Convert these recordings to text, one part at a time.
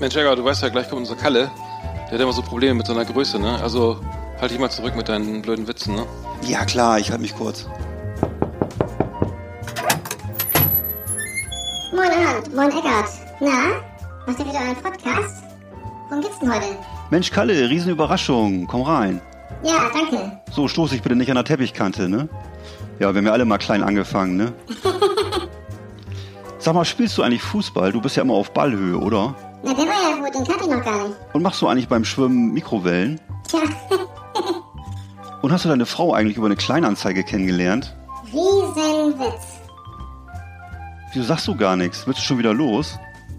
Mensch, Jäger, du weißt ja, gleich kommt unser Kalle. Der hat immer so Probleme mit seiner Größe, ne? Also halt dich mal zurück mit deinen blöden Witzen, ne? Ja klar, ich halte mich kurz. Moin Arndt, moin Eckart. Na, macht ihr wieder einen Podcast? Worum geht's denn heute? Mensch Kalle, Riesenüberraschung, komm rein. Ja, danke. So, stoß ich bitte nicht an der Teppichkante, ne? Ja, wir haben ja alle mal klein angefangen, ne? Sag mal, spielst du eigentlich Fußball? Du bist ja immer auf Ballhöhe, oder? Na, der war ja gut, den kannte ich noch gar nicht. Und machst du eigentlich beim Schwimmen Mikrowellen? Tja, Und hast du deine Frau eigentlich über eine Kleinanzeige kennengelernt? Riesenwitz. Wieso sagst du gar nichts? Willst du schon wieder los?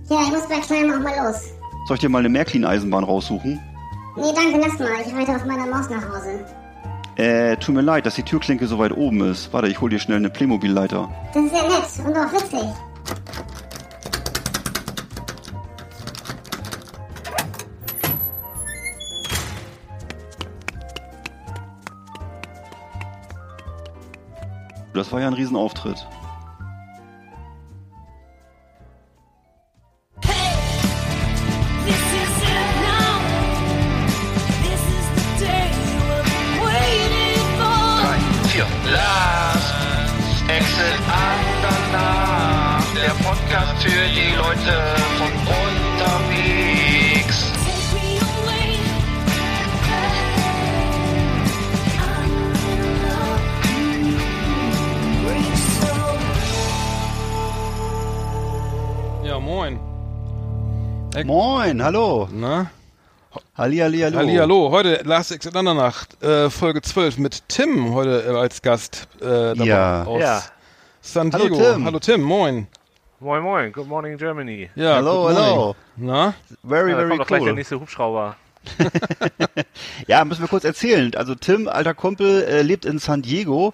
Ja, ich muss bei Kleinem auch mal los. Soll ich dir mal eine Märklin-Eisenbahn raussuchen? Nee, danke, lass mal. Ich reite auf meiner Maus nach Hause. Äh, tut mir leid, dass die Türklinke so weit oben ist. Warte, ich hol dir schnell eine Playmobil-Leiter. Das ist ja nett und auch witzig. Das war ja ein Riesenauftritt. Eck- Moin, hallo. Na? Halli, halli, hallo. Hallihallo, heute Last Exit Nacht, äh, Folge 12 mit Tim heute äh, als Gast äh, dabei Ja. aus Ja. San Hallo, Diego. Tim. Hallo Tim, moin. Moin Moin, Good Morning Germany. Ja, Hallo, hallo. Na? Very, Ja, very doch gleich der cool. nächste Hubschrauber. Ja, müssen wir kurz erzählen. Also Tim, alter Kumpel, äh, lebt in San Diego,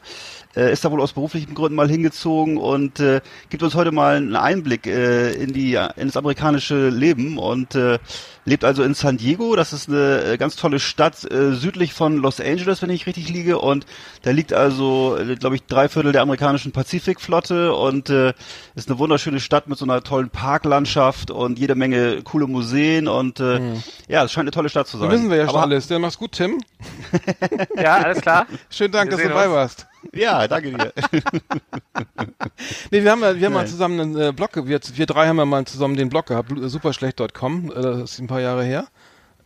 äh, ist da wohl aus beruflichen Gründen mal hingezogen und äh, gibt uns heute mal einen Einblick äh, in die in das amerikanische Leben und äh, lebt also in San Diego. Das ist eine äh, ganz tolle Stadt äh, südlich von Los Angeles, wenn ich richtig liege. Und da liegt also, äh, glaube ich, drei Viertel der amerikanischen Pazifikflotte und äh, ist eine wunderschöne Stadt mit so einer tollen Parklandschaft und jede Menge coole Museen und äh, ja, es scheint eine tolle Stadt zu sein. Das wissen wir ja schon Aber- alles. Dann mach's gut, Tim. Ja, alles klar. Schönen Dank, Wir dass du dabei uns. warst. Ja, danke dir. Nee, wir haben, ja- wir haben mal zusammen einen äh, Blog, wir, wir drei haben ja mal zusammen den Blog gehabt, bl- superschlecht.com, äh, das ist ein paar Jahre her.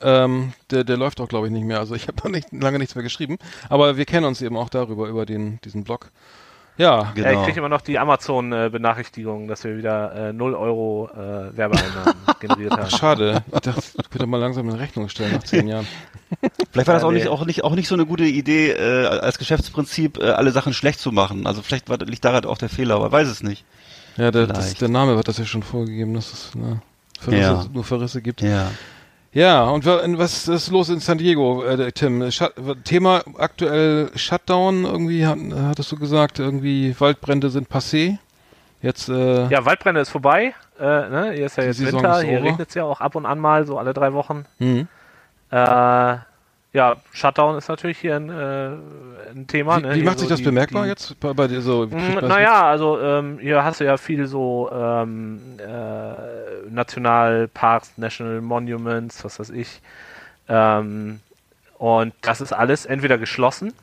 Ähm, der, der läuft auch, glaube ich, nicht mehr. Also ich habe noch nicht, lange nichts mehr geschrieben. Aber wir kennen uns eben auch darüber, über den, diesen Blog. Ja, Genau. Ja, ich kriege immer noch die Amazon-Benachrichtigung, dass wir wieder äh, 0 Euro äh, Werbeeinnahmen generiert haben. schade. Ich dachte, ich könnte mal langsam eine Rechnung stellen nach zehn Jahren. Vielleicht war das Ja, auch nee. nicht, auch nicht, auch nicht so eine gute Idee, äh, als Geschäftsprinzip äh, alle Sachen schlecht zu machen. Also vielleicht war, liegt daran auch der Fehler, aber weiß es nicht. Ja, der, das, der Name wird das ja schon vorgegeben, dass es ne, Verrisse, Ja. nur Verrisse gibt. Ja. Ja, und wa- und was ist los in San Diego, äh, Tim? Shut, Thema aktuell Shutdown irgendwie, hat, hattest du gesagt, irgendwie Waldbrände sind passé. Jetzt, äh, Ja, Waldbrände ist vorbei. Äh, ne? Hier ist ja jetzt Saison Winter, ist hier regnet es ja auch ab und an mal, so alle drei Wochen. hm. Äh, ja, Shutdown ist natürlich hier ein, äh, ein Thema. wie, ne? wie macht so sich das die- bemerkbar die, jetzt bei, bei dir so? Naja, also ähm, hier hast du ja viel so ähm, äh, Nationalparks, National Monuments, was weiß ich. Ähm, und das ist alles entweder geschlossen,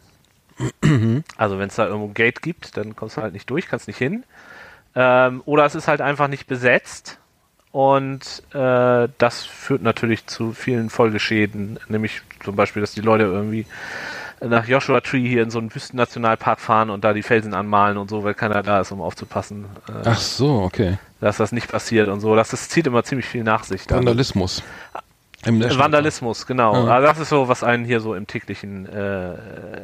also wenn es da irgendwo ein Gate gibt, dann kommst du halt nicht durch, kannst nicht hin. Ähm, oder es ist halt einfach nicht besetzt. Und äh, das führt natürlich zu vielen Folgeschäden, nämlich zum Beispiel, dass die Leute irgendwie nach Joshua Tree hier in so einen Wüstennationalpark fahren und da die Felsen anmalen und so, weil keiner da ist, um aufzupassen, äh, Ach so, okay. dass das nicht passiert und so. Das, das zieht immer ziemlich viel nach sich. dann. Vandalismus. Im National Vandalismus, genau. Ja. Also das ist so, was einen hier so im täglichen, äh,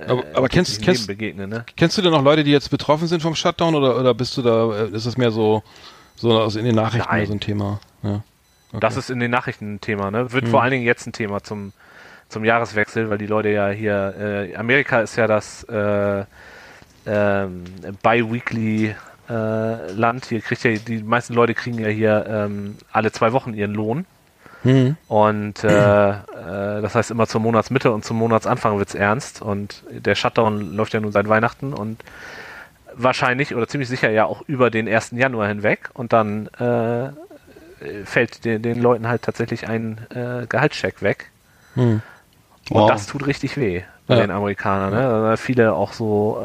Aber- aber kennst- kennst- Leben begegnet, ne? Kennst du denn noch Leute, die jetzt betroffen sind vom Shutdown oder, oder bist du da, äh, ist das mehr so, so aus in den Nachrichten so ein Thema? Ja. Okay. Das ist in den Nachrichten ein Thema, ne? Hm. Wird vor allen Dingen jetzt ein Thema zum, zum Jahreswechsel, weil die Leute ja hier, äh, Amerika ist ja das äh, ähm, bi-weekly äh, Land. Hier kriegt ja, die meisten Leute kriegen ja hier ähm, alle zwei Wochen ihren Lohn. Mhm. Und äh, äh, das heißt immer zur Monatsmitte und zum Monatsanfang wird's ernst. Und der Shutdown läuft ja nun seit Weihnachten und wahrscheinlich oder ziemlich sicher ja auch über den 1. Januar hinweg. Und dann äh, fällt den, den Leuten halt tatsächlich ein äh, Gehaltscheck weg. Mhm. Und Wow. das tut richtig weh bei Ja. den Amerikanern. Ne? Viele auch so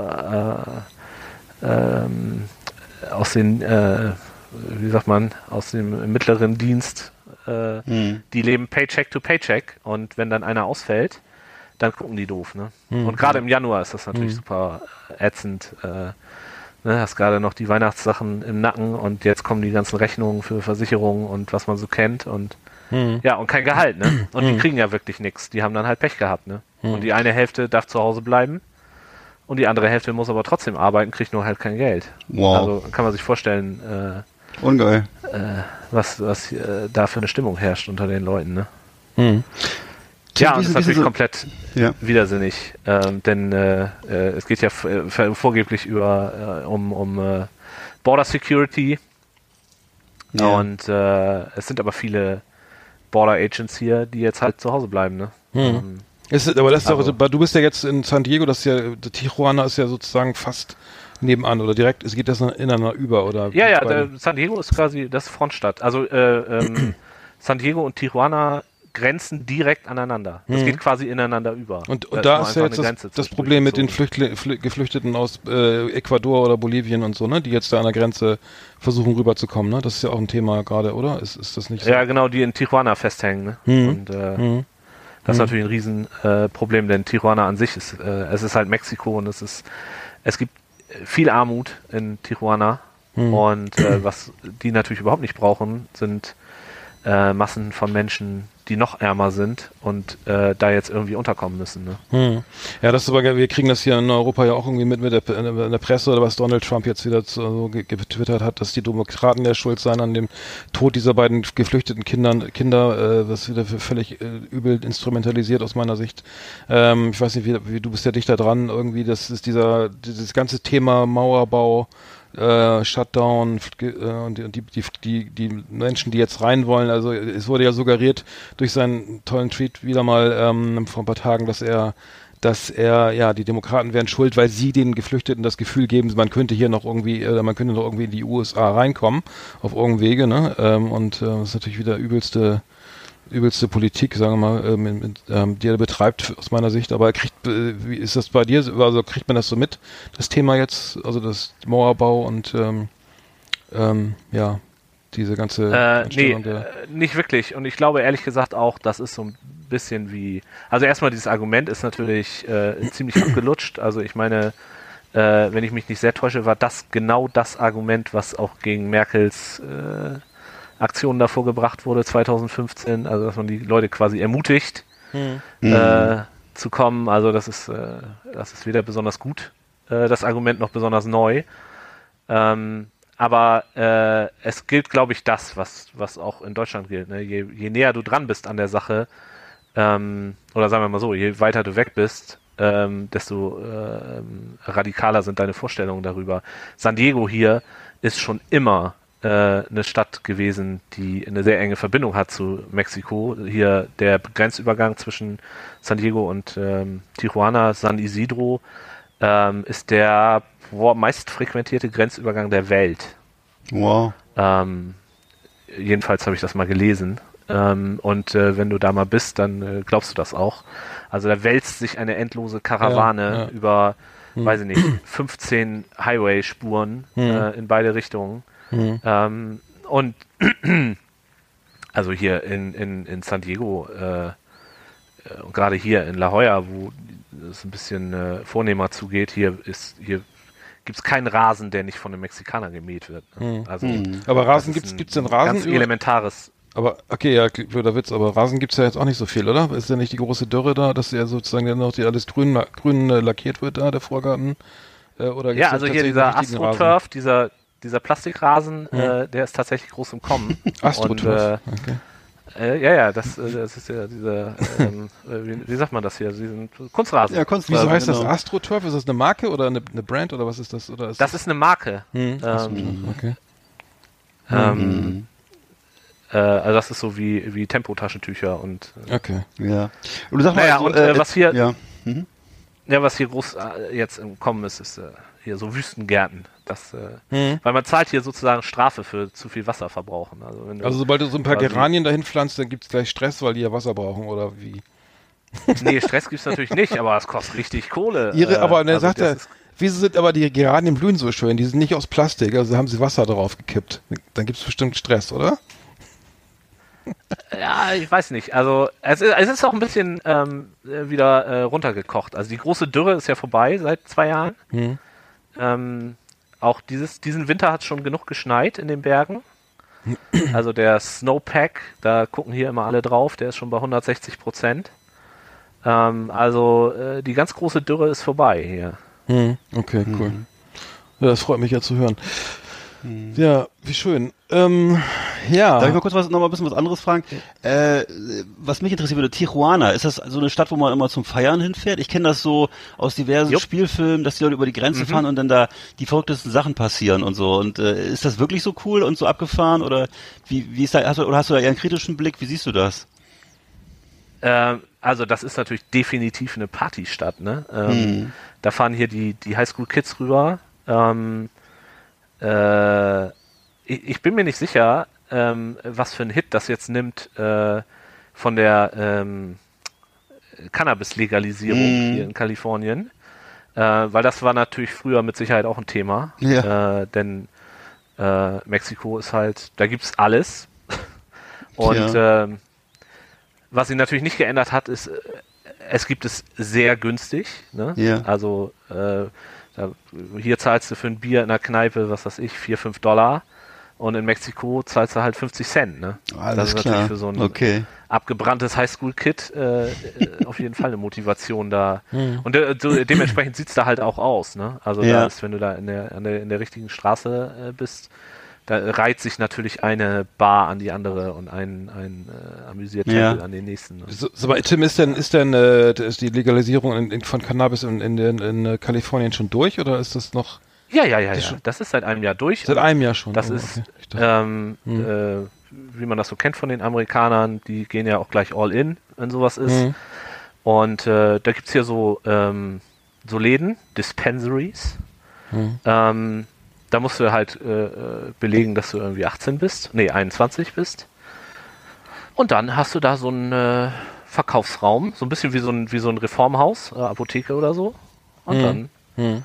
äh, ähm, aus den, äh, wie sagt man, aus dem mittleren Dienst, äh, Hm. die leben Paycheck to Paycheck und wenn dann einer ausfällt, dann gucken die doof. Ne? Mhm. Und gerade im Januar ist das natürlich super ätzend. Äh, ne? Hast gerade noch die Weihnachtssachen im Nacken und jetzt kommen die ganzen Rechnungen für Versicherungen und was man so kennt und Mhm. ja, und kein Gehalt, ne? Und die kriegen ja wirklich nichts. Die haben dann halt Pech gehabt, ne? Und die eine Hälfte darf zu Hause bleiben und die andere Hälfte muss aber trotzdem arbeiten, kriegt nur halt kein Geld. Wow. Also kann man sich vorstellen, äh, Ungeil. was, was äh, da für eine Stimmung herrscht unter den Leuten, ne? Mhm. Ja, und das ist natürlich so- komplett Ja. widersinnig, ähm, denn äh, äh, es geht ja äh, vorgeblich über äh, um, um äh, Border Security Ja. und äh, es sind aber viele Border Agents hier, die jetzt halt zu Hause bleiben, ne? Ähm, Ist, aber das ist Also- doch, du bist ja jetzt in San Diego, das ist ja, Tijuana ist ja sozusagen fast nebenan oder direkt, es geht das ineinander über oder? Ja, ja, San Diego ist quasi das Frontstadt. Also äh, ähm, San Diego und Tijuana grenzen direkt aneinander. Es geht quasi ineinander über. Und, und Da da ist ja jetzt das, das Problem mit den gezogen. Flüchtli Flü Geflüchteten aus äh, Ecuador oder Bolivien und so, ne, die jetzt da an der Grenze versuchen rüberzukommen, ne? Das ist ja auch ein Thema gerade, oder? Ist, ist das nicht so? Ja, genau, die in Tijuana festhängen. Ne? Mhm. Und äh, Mhm. das ist natürlich ein Riesenproblem, äh, denn Tijuana an sich ist, äh, es ist halt Mexiko und es ist, es gibt viel Armut in Tijuana Mhm. und äh, was die natürlich überhaupt nicht brauchen, sind äh, Massen von Menschen, die noch ärmer sind und äh, da jetzt irgendwie unterkommen müssen. Ne? Hm. Ja, das ist aber, wir kriegen das hier in Europa ja auch irgendwie mit, mit der, in der Presse oder was Donald Trump jetzt wieder so ge- getwittert hat, dass die Demokraten ja schuld seien an dem Tod dieser beiden geflüchteten Kindern, Kinder, äh, was wieder völlig äh, übel instrumentalisiert aus meiner Sicht. Ähm, ich weiß nicht, wie, wie du bist ja dichter dran, irgendwie, das ist dieser, dieses ganze Thema Mauerbau, äh, Shutdown äh, und die, die, die, die, Menschen, die jetzt rein wollen, also es wurde ja suggeriert durch seinen tollen Tweet wieder mal ähm, vor ein paar Tagen, dass er dass er, ja, die Demokraten wären schuld, weil sie den Geflüchteten das Gefühl geben, man könnte hier noch irgendwie, oder man könnte noch irgendwie in die USA reinkommen, auf irgendeinem Wege, ne? Ähm, und äh, das ist natürlich wieder übelste, übelste Politik, sagen wir mal, ähm, mit, mit, ähm, die er betreibt aus meiner Sicht. Aber er kriegt, äh, wie ist das bei dir? Also kriegt man das so mit, das Thema jetzt, also das Mauerbau und ähm, ähm, ja, diese ganze Äh, nee, äh, nicht wirklich. Und ich glaube ehrlich gesagt auch, das ist so ein bisschen wie. Also erstmal dieses Argument ist natürlich äh, ziemlich abgelutscht. Also ich meine, äh, wenn ich mich nicht sehr täusche, war das genau das Argument, was auch gegen Merkels äh, Aktionen davor gebracht wurde 2015. Also dass man die Leute quasi ermutigt, äh, zu kommen. Also das ist, äh, das ist weder besonders gut, äh, das Argument noch besonders neu. Ähm, aber äh, es gilt, glaube ich, das, was, was auch in Deutschland gilt. Ne? Je, je näher du dran bist an der Sache, ähm, oder sagen wir mal so, je weiter du weg bist, ähm, desto ähm, radikaler sind deine Vorstellungen darüber. San Diego hier ist schon immer eine Stadt gewesen, die eine sehr enge Verbindung hat zu Mexiko. Hier der Grenzübergang zwischen San Diego und ähm, Tijuana, San Isidro, ähm, ist der boah, meist frequentierte Grenzübergang der Welt. Wow. Ähm, jedenfalls habe ich das mal gelesen. Ähm, und äh, wenn du da mal bist, dann äh, glaubst du das auch. Also da wälzt sich eine endlose Karawane Ja, ja. über, weiß ich nicht, 15 Highway-Spuren äh, in beide Richtungen. Ähm, und also hier in, in, in San Diego äh, äh, und gerade hier in La Jolla, wo es ein bisschen äh, vornehmer zugeht, hier ist hier gibt es keinen Rasen, der nicht von einem Mexikaner gemäht wird. Ne? Also Aber das Rasen ein gibt's denn Rasen? Ganz über- elementares. Aber, okay, ja, blöder Witz, aber Rasen gibt's ja jetzt auch nicht so viel, oder? Ist ja nicht die große Dürre da, dass ja sozusagen dann noch die alles grün, grün äh, lackiert wird da, der Vorgarten? Äh, oder gibt's Ja, also hier dieser? AstroTurf, dieser, dieser Plastikrasen, äh, der ist tatsächlich groß im Kommen. AstroTurf, Und, okay. äh, äh, ja, ja, das, äh, das ist ja dieser, ähm, äh, wie, wie sagt man das hier? Diesen Kunstrasen. Ja, Kunstrasen, Wieso heißt das genau. AstroTurf? Ist das eine Marke oder eine, eine Brand oder was ist das? Oder ist das ist eine Marke. Hm, Ähm, okay. ähm, äh, also das ist so wie, wie Tempotaschentücher und äh, Okay. Ja. Und du sag mal, Naja, also, und, äh, was hier- Ja. Mhm. Ja, was hier groß äh, jetzt im Kommen ist, ist äh, hier so Wüstengärten. Das, äh, Mhm. Weil man zahlt hier sozusagen Strafe für zu viel Wasser verbrauchen. Also, wenn du, Also sobald du so ein paar Geranien dahin pflanzt, dann gibt's gleich Stress, weil die ja Wasser brauchen oder wie? Nee, Stress gibt's natürlich nicht, aber es kostet richtig Kohle. Ihre, äh, aber ne, also sagt er, ist- wieso sind aber die Geranien blühen so schön? Die sind nicht aus Plastik, also haben sie Wasser drauf gekippt. Dann gibt's bestimmt Stress, oder? Ja, ich weiß nicht. Also es ist, es ist auch ein bisschen ähm, äh, wieder äh, runtergekocht. Also die große Dürre ist ja vorbei seit zwei Jahren. Hm. Ähm, auch dieses, diesen Winter hat schon genug geschneit in den Bergen. Also der Snowpack, da gucken hier immer alle drauf, der ist schon bei 160 Prozent. Ähm, also äh, die ganz große Dürre ist vorbei hier. Hm. Okay, cool. Ja, das freut mich ja zu hören. Ja, wie schön. Ähm, ja. Darf ich mal kurz was, noch mal ein bisschen was anderes fragen? Äh, was mich interessiert würde, Tijuana, ist das so eine Stadt, wo man immer zum Feiern hinfährt? Ich kenne das so aus diversen Jupp. Spielfilmen, dass die Leute über die Grenze fahren und dann da die verrücktesten Sachen passieren und so. Und äh, ist das wirklich so cool und so abgefahren? Oder wie, wie ist da, hast du, oder hast du da eher einen kritischen Blick? Wie siehst du das? Ähm, also das ist natürlich definitiv eine Partystadt, ne? Ähm, Hm. Da fahren hier die, die Highschool-Kids rüber. Ähm, äh, ich, ich bin mir nicht sicher, ähm, was für ein Hit das jetzt nimmt äh, von der ähm, Cannabis-Legalisierung Mhm. hier in Kalifornien. Äh, weil das war natürlich früher mit Sicherheit auch ein Thema. Ja. Äh, denn äh, Mexiko ist halt, da gibt's alles. Und ähm, was sich natürlich nicht geändert hat, ist, es gibt es sehr günstig. Ne? Ja. Also hier zahlst du für ein Bier in der Kneipe, was weiß ich, 4, 5 Dollar. Und in Mexiko zahlst du halt 50 Cent. Ne? Alles das ist klar. natürlich für so ein okay. abgebranntes Highschool-Kid äh, äh, auf jeden Fall eine Motivation da. Hm. Und äh, so, dementsprechend sieht's da halt auch aus. Ne? Also Ja. da ist, wenn du da in der, an der, in der richtigen Straße äh, bist, da reiht sich natürlich eine Bar an die andere und ein, ein äh, Amüsiertempel Ja. an den nächsten. Ne? So, so, aber Tim, ist denn, ist denn äh, ist die Legalisierung in, in, von Cannabis in, in, in, in äh, Kalifornien schon durch oder ist das noch Ja, ja, ja, Das ja. schon- Das ist seit einem Jahr durch. seit einem Jahr schon? Das Oh, ist, okay. Ähm, Hm. äh, wie man das so kennt von den Amerikanern, die gehen ja auch gleich all in, wenn sowas ist. Hm. Und äh, da gibt's hier so, ähm, so Läden, Dispensaries. Hm. Ähm, da musst du halt äh, äh, belegen, dass du irgendwie 18 bist, nee, 21 bist. Und dann hast du da so einen äh, Verkaufsraum, so ein bisschen wie so ein, wie so ein Reformhaus, äh, Apotheke oder so. Und Hm. dann Hm.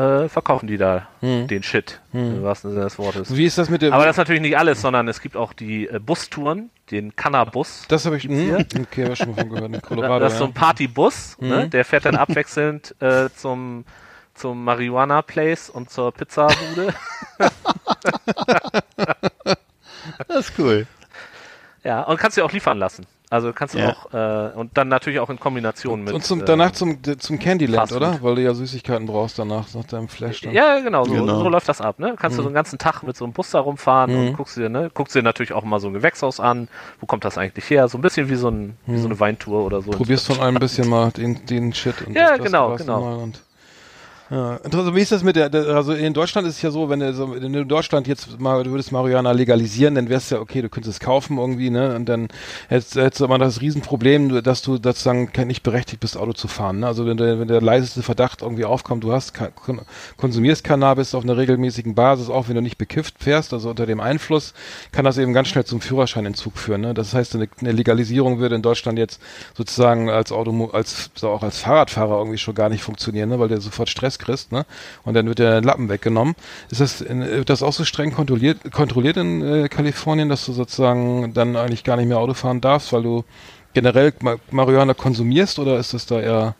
äh, verkaufen die da Hm. den Shit, im wahrsten Sinne des Wortes. Wie ist das mit der? Aber das ist natürlich nicht alles, sondern es gibt auch die äh, Bustouren, den Cannabus. das habe ich. Gibt's Hm, hier? okay, hab ich schon mal von gehört. In Colorado. das ist so ein Partybus, ne? Mhm. der fährt dann abwechselnd äh, zum, zum Marihuana Place und zur Pizzabude. Das ist cool. ja, und kannst du auch liefern lassen. Also kannst du Ja. auch, äh, und dann natürlich auch in Kombination mit. Und zum, äh, danach zum, zum Candyland, oder? Weil du ja Süßigkeiten brauchst danach, nach deinem Flash. Dann. Ja, genau, so, Genau. so läuft das ab. Ne? Kannst du so einen ganzen Tag mit so einem Bus da rumfahren Mhm. und guckst dir, ne, guckst dir natürlich auch mal so ein Gewächshaus an. Wo kommt das eigentlich her? So ein bisschen wie so, ein, wie so eine Weintour oder so. Probierst von allem ein bisschen mal den, den Shit. Und Ja, genau, genau. Ja, interessant. Wie ist das mit der, der, also in Deutschland ist es ja so, wenn du, so, du in Deutschland jetzt mal, du würdest Marihuana legalisieren, dann wär's ja okay, du könntest es kaufen irgendwie, ne, und dann hättest, hättest du aber das Riesenproblem, dass du sozusagen nicht berechtigt bist, Auto zu fahren, ne, also wenn der, wenn der leiseste Verdacht irgendwie aufkommt, du hast, konsumierst Cannabis auf einer regelmäßigen Basis, auch wenn du nicht bekifft fährst, also unter dem Einfluss, kann das eben ganz schnell zum Führerscheinentzug führen, ne, das heißt, eine, eine Legalisierung würde in Deutschland jetzt sozusagen als Auto, als, so auch als Fahrradfahrer irgendwie schon gar nicht funktionieren, ne, weil du sofort Stress kriegst, ne? Und dann wird der Lappen weggenommen. Ist das, wird das auch so streng kontrolliert, kontrolliert in äh, Kalifornien, dass du sozusagen dann eigentlich gar nicht mehr Auto fahren darfst, weil du generell Ma Marihuana konsumierst oder ist das da eher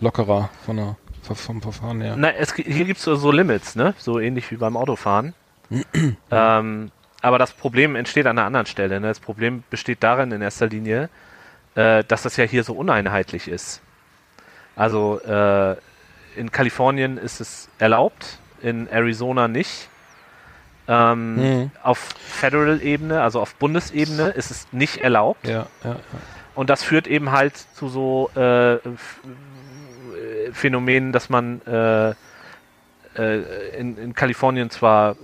lockerer von der, vom Verfahren her? Es, gi- hier gibt's so, so Limits, ne? So ähnlich wie beim Autofahren. ähm, aber das Problem entsteht an einer anderen Stelle. Ne? Das Problem besteht darin in erster Linie, äh, dass das ja hier so uneinheitlich ist. Also äh, in Kalifornien ist es erlaubt, in Arizona nicht. Ähm, Mhm. Auf Federal-Ebene, also auf Bundesebene, ist es nicht erlaubt. Ja, ja, ja. Und das führt eben halt zu so äh, äh, Phänomenen, dass man äh, äh, in, in Kalifornien zwar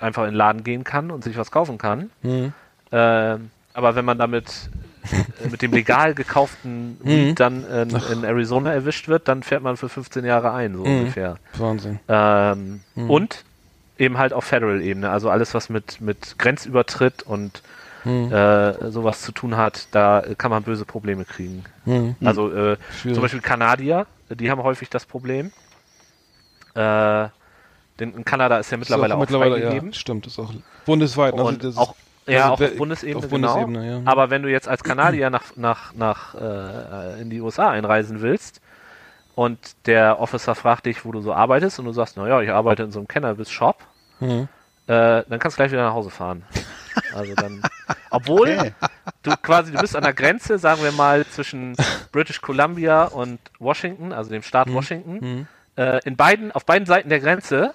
einfach in den Laden gehen kann und sich was kaufen kann, Mhm. äh, aber wenn man damit äh, mit dem legal gekauften Mhm. Weed dann in, in Arizona erwischt wird, dann fährt man für 15 Jahre ein, so Mhm. ungefähr. Wahnsinn. Ähm, Mhm. Und eben halt auf Federal-Ebene, also alles, was mit, mit Grenzübertritt und Mhm. äh, sowas zu tun hat, da kann man böse Probleme kriegen. Mhm. Also äh, zum Beispiel Kanadier, die haben häufig das Problem. Äh, denn in Kanada ist ja mittlerweile Ist auch, mittlerweile, freigegeben. ja, stimmt, ist auch bundesweit. also Und ist- auch, ja, also auch auf Bundesebene, auf genau. Bundesebene, ja. Aber wenn du jetzt als Kanadier nach, nach, nach äh, in die USA einreisen willst und der Officer fragt dich, wo du so arbeitest und du sagst, naja, ich arbeite in so einem Cannabis-Shop, Mhm. äh, dann kannst du gleich wieder nach Hause fahren. Also dann, obwohl Okay. du quasi, du bist an der Grenze, sagen wir mal, zwischen British Columbia und Washington, also dem Staat Washington. Mhm. Äh, in beiden, auf beiden Seiten der Grenze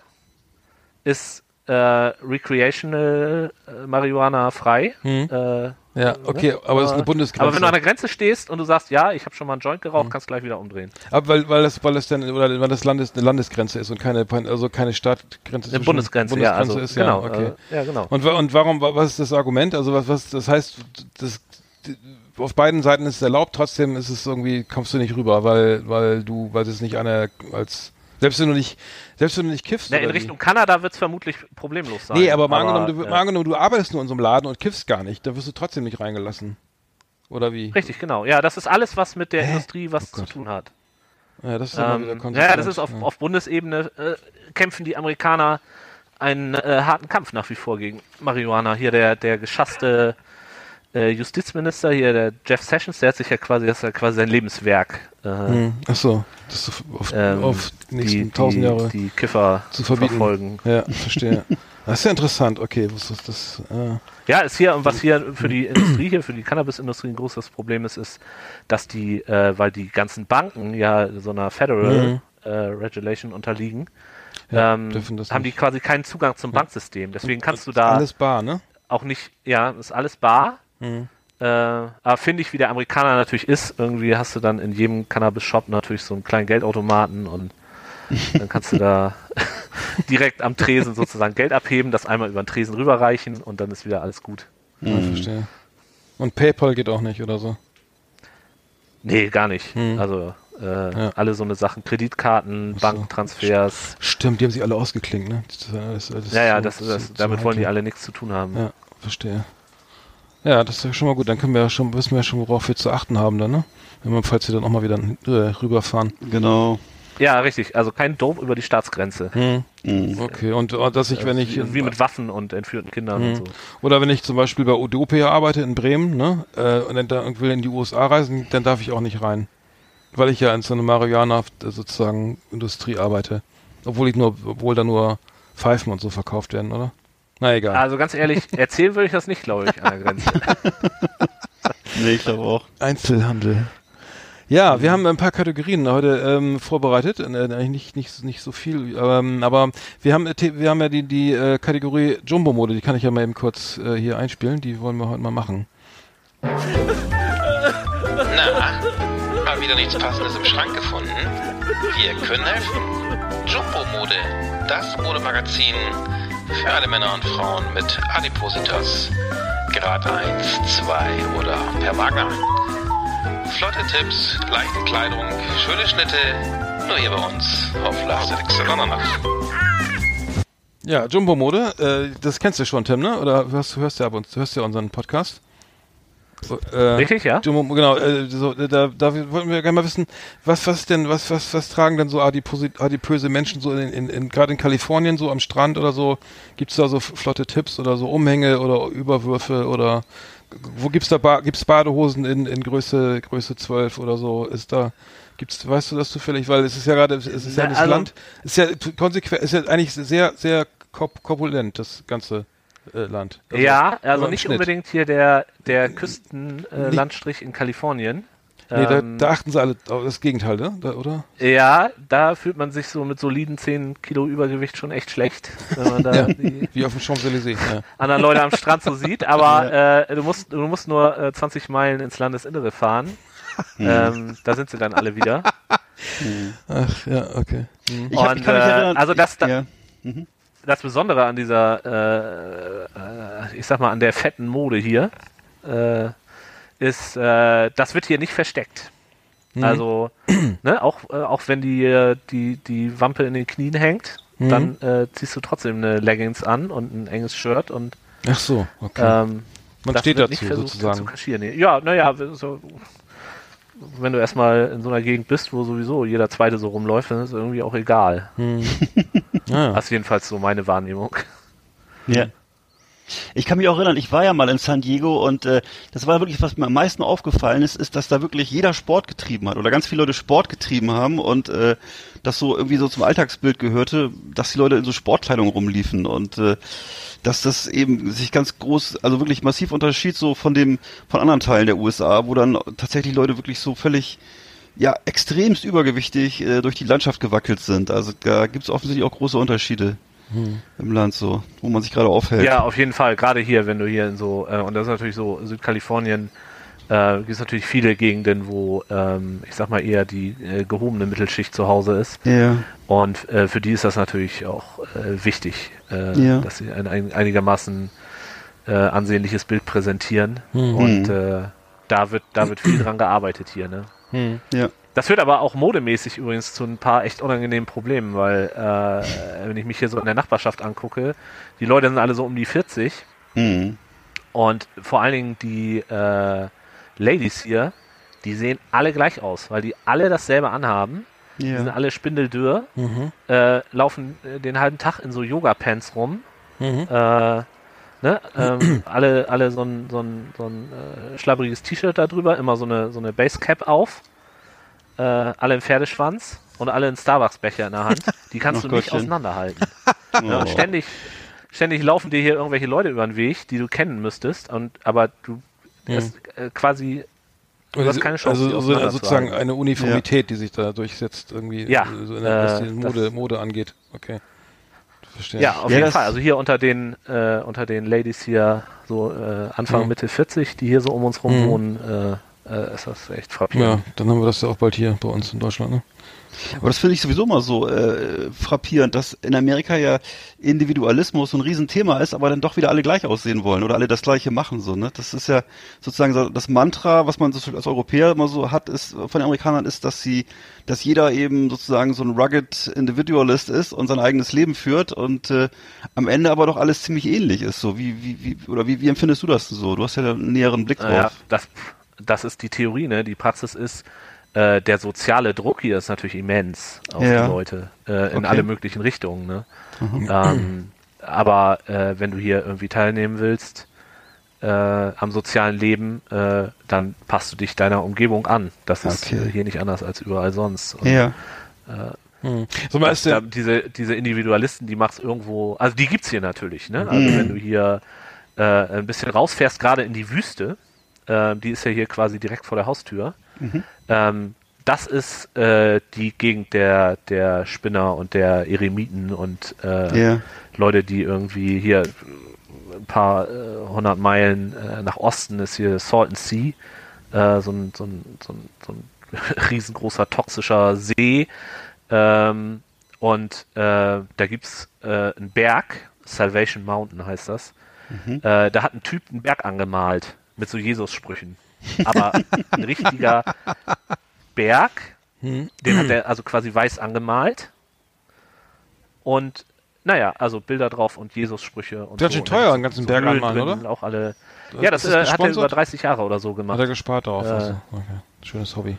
ist äh, Recreational äh, Marihuana frei. Mhm. Äh, Ja, okay, aber das ist eine Bundesgrenze. aber wenn du an der Grenze stehst und du sagst, ja, ich habe schon mal einen Joint geraucht, Mhm. kannst gleich wieder umdrehen. Aber weil, weil das, weil das dann, oder weil das Landes, eine Landesgrenze ist und keine, also keine Stadtgrenze Eine zwischen- Bundesgrenze, ja, also, ist, genau, ja, okay. äh, ja, genau. Und, und warum, wa- was ist das Argument? Also was, was, das heißt, das, auf beiden Seiten ist es erlaubt, trotzdem ist es irgendwie, kommst du nicht rüber, weil, weil du, weil es nicht einer als, selbst wenn du nicht, selbst wenn du nicht kiffst. Na, in oder wie? Richtung Kanada wird es vermutlich problemlos sein. Nee, aber mal, angenommen, du, äh, mal angenommen, du arbeitest nur in so einem Laden und kiffst gar nicht, dann wirst du trotzdem nicht reingelassen. Oder wie? Richtig, genau. Ja, das ist alles, was mit der Hä? Industrie was Oh zu tun hat. Ja, das ist Ähm, ja, das ist auf, auf Bundesebene äh, kämpfen die Amerikaner einen äh, harten Kampf nach wie vor gegen Marihuana. Hier der, der geschasste äh, Justizminister, hier der Jeff Sessions, der hat sich ja quasi, das ist ja quasi sein Lebenswerk. Äh, Hm. Ach so, das ist auf, ähm, auf die nächsten tausend Jahre die Kiffer zu verbieten. verfolgen. Ja, verstehe. Das ist ja interessant. Okay, was ist das? Äh, Ja, ist hier, und was hier für die Industrie hier, für die Cannabisindustrie ein großes Problem ist, ist, dass die, äh, weil die ganzen Banken ja so einer Federal Mhm. äh, Regulation unterliegen, Ja, ähm, haben die quasi keinen Zugang zum Banksystem. Deswegen kannst du da alles bar, ne? auch nicht, ja, ist alles bar. Mhm. Äh, aber finde ich, wie der Amerikaner natürlich ist, irgendwie hast du dann in jedem Cannabis-Shop natürlich so einen kleinen Geldautomaten und dann kannst du da direkt am Tresen sozusagen Geld abheben, das einmal über den Tresen rüberreichen und dann ist wieder alles gut. Ja, verstehe. Und PayPal geht auch nicht oder so. Nee, gar nicht. Mhm. Also äh, Ja. alle so eine Sachen, Kreditkarten, so. Banktransfers. Stimmt, die haben sich alle ausgeklinkt, ne? Das, alles- alles Ja, ja, so- das, so- das, so damit wollen die alle nichts zu tun haben. Ja, verstehe. Ja, das ist ja schon mal gut. Dann können wir ja schon, wissen wir ja schon, worauf wir zu achten haben dann, ne? Wenn wir, falls wir dann auch mal wieder äh, rüberfahren. Genau. Ja, richtig. Also kein Dope über die Staatsgrenze. Hm. Mhm. Okay, und äh, dass ich, wenn ich. wie, wie mit Waffen und entführten Kindern Mhm. und so. Oder wenn ich zum Beispiel bei Udopia arbeite in Bremen, ne, äh, und dann da, will in die USA reisen, dann darf ich auch nicht rein. Weil ich ja in so einer Marihuana äh, sozusagen Industrie arbeite. Obwohl ich nur, obwohl da nur Pfeifen und so verkauft werden, oder? Na egal. Also ganz ehrlich, erzählen würde ich das nicht, glaube ich, an der Grenze. Nee, ich glaube auch. Einzelhandel. Ja, wir haben ein paar Kategorien heute ähm, vorbereitet, äh, eigentlich nicht, nicht, nicht so viel, ähm, aber wir haben, äh, wir haben ja die, die äh, Kategorie Jumbo-Mode, die kann ich ja mal eben kurz äh, hier einspielen, die wollen wir heute mal machen. Na, mal wieder nichts Passendes im Schrank gefunden? Wir können helfen. Jumbo Mode, das Modemagazin für alle Männer und Frauen mit Adipositas. Grad 1, 2 oder per Magna. Flotte Tipps, leichte Kleidung, schöne Schnitte, nur hier bei uns auf Last Ja, Jumbo-Mode, äh, das kennst du schon, Tim, ne? Oder hörst, hörst du ab und hörst du unseren Podcast? Äh, Richtig, ja? Jumbo, genau, äh, so, da, da wollten wir gerne mal wissen, was, was denn, was, was, was tragen denn so adiposi- adipöse Menschen so in, in, in gerade in Kalifornien so am Strand oder so? Gibt's da so flotte Tipps oder so Umhänge oder Überwürfe oder wo gibt's da ba gibt's Badehosen in, in Größe Größe 12 oder so? Ist da gibt's weißt du das zufällig, weil es ist ja gerade es ist ja Na, das also- Land ist ja konsequent ist ja eigentlich sehr sehr korpulent das ganze Land. Also, ja, also nicht Schnitt. unbedingt hier der, der Küstenlandstrich äh, Landstrich in Kalifornien. Nee, da, Ähm, da achten sie alle auf das Gegenteil, ne? Da, oder? Ja, da fühlt man sich so mit soliden 10 Kilo Übergewicht schon echt schlecht, wenn man da Ja. die Wie auf dem Champs-Élysées. Ja. anderen Leute am Strand so sieht. Aber äh, du, musst, du musst nur äh, 20 Meilen ins Landesinnere fahren. Ähm, da sind sie dann alle wieder. Ach, ja, okay. Mhm. Ich, hab, ich Und, kann mich äh, erinnern. also das da- ja. Das Besondere an dieser, äh, äh, ich sag mal, an der fetten Mode hier, äh, ist, äh, das wird hier nicht versteckt. Mhm. Also, ne, auch, äh, auch wenn die, die, die Wampe in den Knien hängt, Mhm. dann ziehst du trotzdem eine Leggings an und ein enges Shirt und Ach so, okay. ähm, Man steht dazu nicht versucht sozusagen. zu kaschieren. Ja, naja, so, wenn du erstmal in so einer Gegend bist, wo sowieso jeder Zweite so rumläuft, dann ist es irgendwie auch egal. Ah, Das ist jedenfalls so meine Wahrnehmung. Ja. Ich kann mich auch erinnern, ich war ja mal in San Diego und äh, das war wirklich, was mir am meisten aufgefallen ist, ist, dass da wirklich jeder Sport getrieben hat oder ganz viele Leute Sport getrieben haben und äh, das so irgendwie so zum Alltagsbild gehörte, dass die Leute in so Sportkleidung rumliefen und äh, dass das eben sich ganz groß, also wirklich massiv unterschied so von dem, von anderen Teilen der USA, wo dann tatsächlich Leute wirklich so völlig ja, extremst übergewichtig äh, durch die Landschaft gewackelt sind. Also da gibt es offensichtlich auch große Unterschiede im Land so, wo man sich gerade aufhält. Ja, auf jeden Fall. Gerade hier, wenn du hier in so, äh, und das ist natürlich so, Südkalifornien, äh, gibt es natürlich viele Gegenden, wo, ähm, ich sag mal, eher die äh, gehobene Mittelschicht zu Hause ist. Ja. Und äh, für die ist das natürlich auch äh, wichtig, äh, Ja. dass sie ein, ein einigermaßen äh, ansehnliches Bild präsentieren. Mhm. Und äh, da wird, da wird viel dran gearbeitet hier, ne? Hm. Ja. Das führt aber auch modemäßig übrigens zu ein paar echt unangenehmen Problemen, weil äh, wenn ich mich hier so in der Nachbarschaft angucke, die Leute sind alle so um die 40 Mhm. und vor allen Dingen die äh, Ladies hier, die sehen alle gleich aus, weil die alle dasselbe anhaben. Die sind Ja. alle spindeldürr, Mhm. äh, laufen äh, den halben Tag in so Yoga-Pants rum. Mhm. Äh, ne? ähm, alle, alle so ein, so ein, so ein äh, schlabberiges T-Shirt da drüber, immer so eine, so eine Basecap auf. Äh, alle im Pferdeschwanz und alle einen Starbucks-Becher in der Hand. Die kannst du nicht Gottchen. auseinanderhalten. Ja, und Oh. ständig, ständig laufen dir hier irgendwelche Leute über den Weg, die du kennen müsstest, und aber du hast äh, quasi Du hast keine Chance, also so, zu sozusagen eine Uniformität, die sich da durchsetzt, irgendwie, Ja, so in der, was äh, die Mode, Mode angeht. Okay. Verstehe. Ja, auf Ja, jeden Fall. Also hier unter den äh, unter den Ladies hier so äh, Anfang Mhm. Mitte 40, die hier so um uns rum Mhm. wohnen, äh, äh, ist das echt Ja, frappierend. dann haben wir das ja auch bald hier bei uns in Deutschland, ne? Aber das finde ich sowieso mal so äh, frappierend, dass in Amerika ja Individualismus so ein Riesenthema ist, aber dann doch wieder alle gleich aussehen wollen oder alle das Gleiche machen. So, ne? Das ist ja sozusagen so das Mantra, was man so als Europäer immer so hat, ist von den Amerikanern ist, dass sie, dass jeder eben sozusagen so ein rugged Individualist ist und sein eigenes Leben führt und äh, am Ende aber doch alles ziemlich ähnlich ist. So wie wie wie oder wie, wie empfindest du das so? Du hast ja einen näheren Blick drauf. Ja, das, das ist die Theorie, ne? Die Praxis ist, äh, der soziale Druck hier ist natürlich immens auf Ja. die Leute äh, in Okay. alle möglichen Richtungen. Ne? Ähm, aber äh, wenn du hier irgendwie teilnehmen willst äh, am sozialen Leben, äh, dann passt du dich deiner Umgebung an. Das ist Okay. äh, hier nicht anders als überall sonst. Und Ja. Hm. So das, ist da, diese, diese Individualisten, die machst irgendwo, also die gibt's hier natürlich, ne? Also Mhm. wenn du hier äh, ein bisschen rausfährst, gerade in die Wüste, äh, die ist ja hier quasi direkt vor der Haustür. Mhm. Ähm, das ist äh, die Gegend der, der Spinner und der Eremiten und äh, Ja. Leute, die irgendwie hier ein paar äh, hundert Meilen äh, nach Osten ist hier Salt and Sea, äh, so, ein, so, ein, so, ein, so ein riesengroßer toxischer See. Ähm, und äh, da gibt's äh, einen Berg, Salvation Mountain heißt das. Äh, da hat ein Typ einen Berg angemalt mit so Jesus-Sprüchen. Aber ein richtiger Berg, den hat er also quasi weiß angemalt. Und naja, also Bilder drauf und Jesus-Sprüche und Ganz so. schön Und teuer, einen ganzen so Berg anmalen, oder? Auch alle. Das- ja, das, das äh, hat er über 30 Jahre oder so Hat gemacht. er gespart darauf. Äh, also. okay. Schönes Hobby.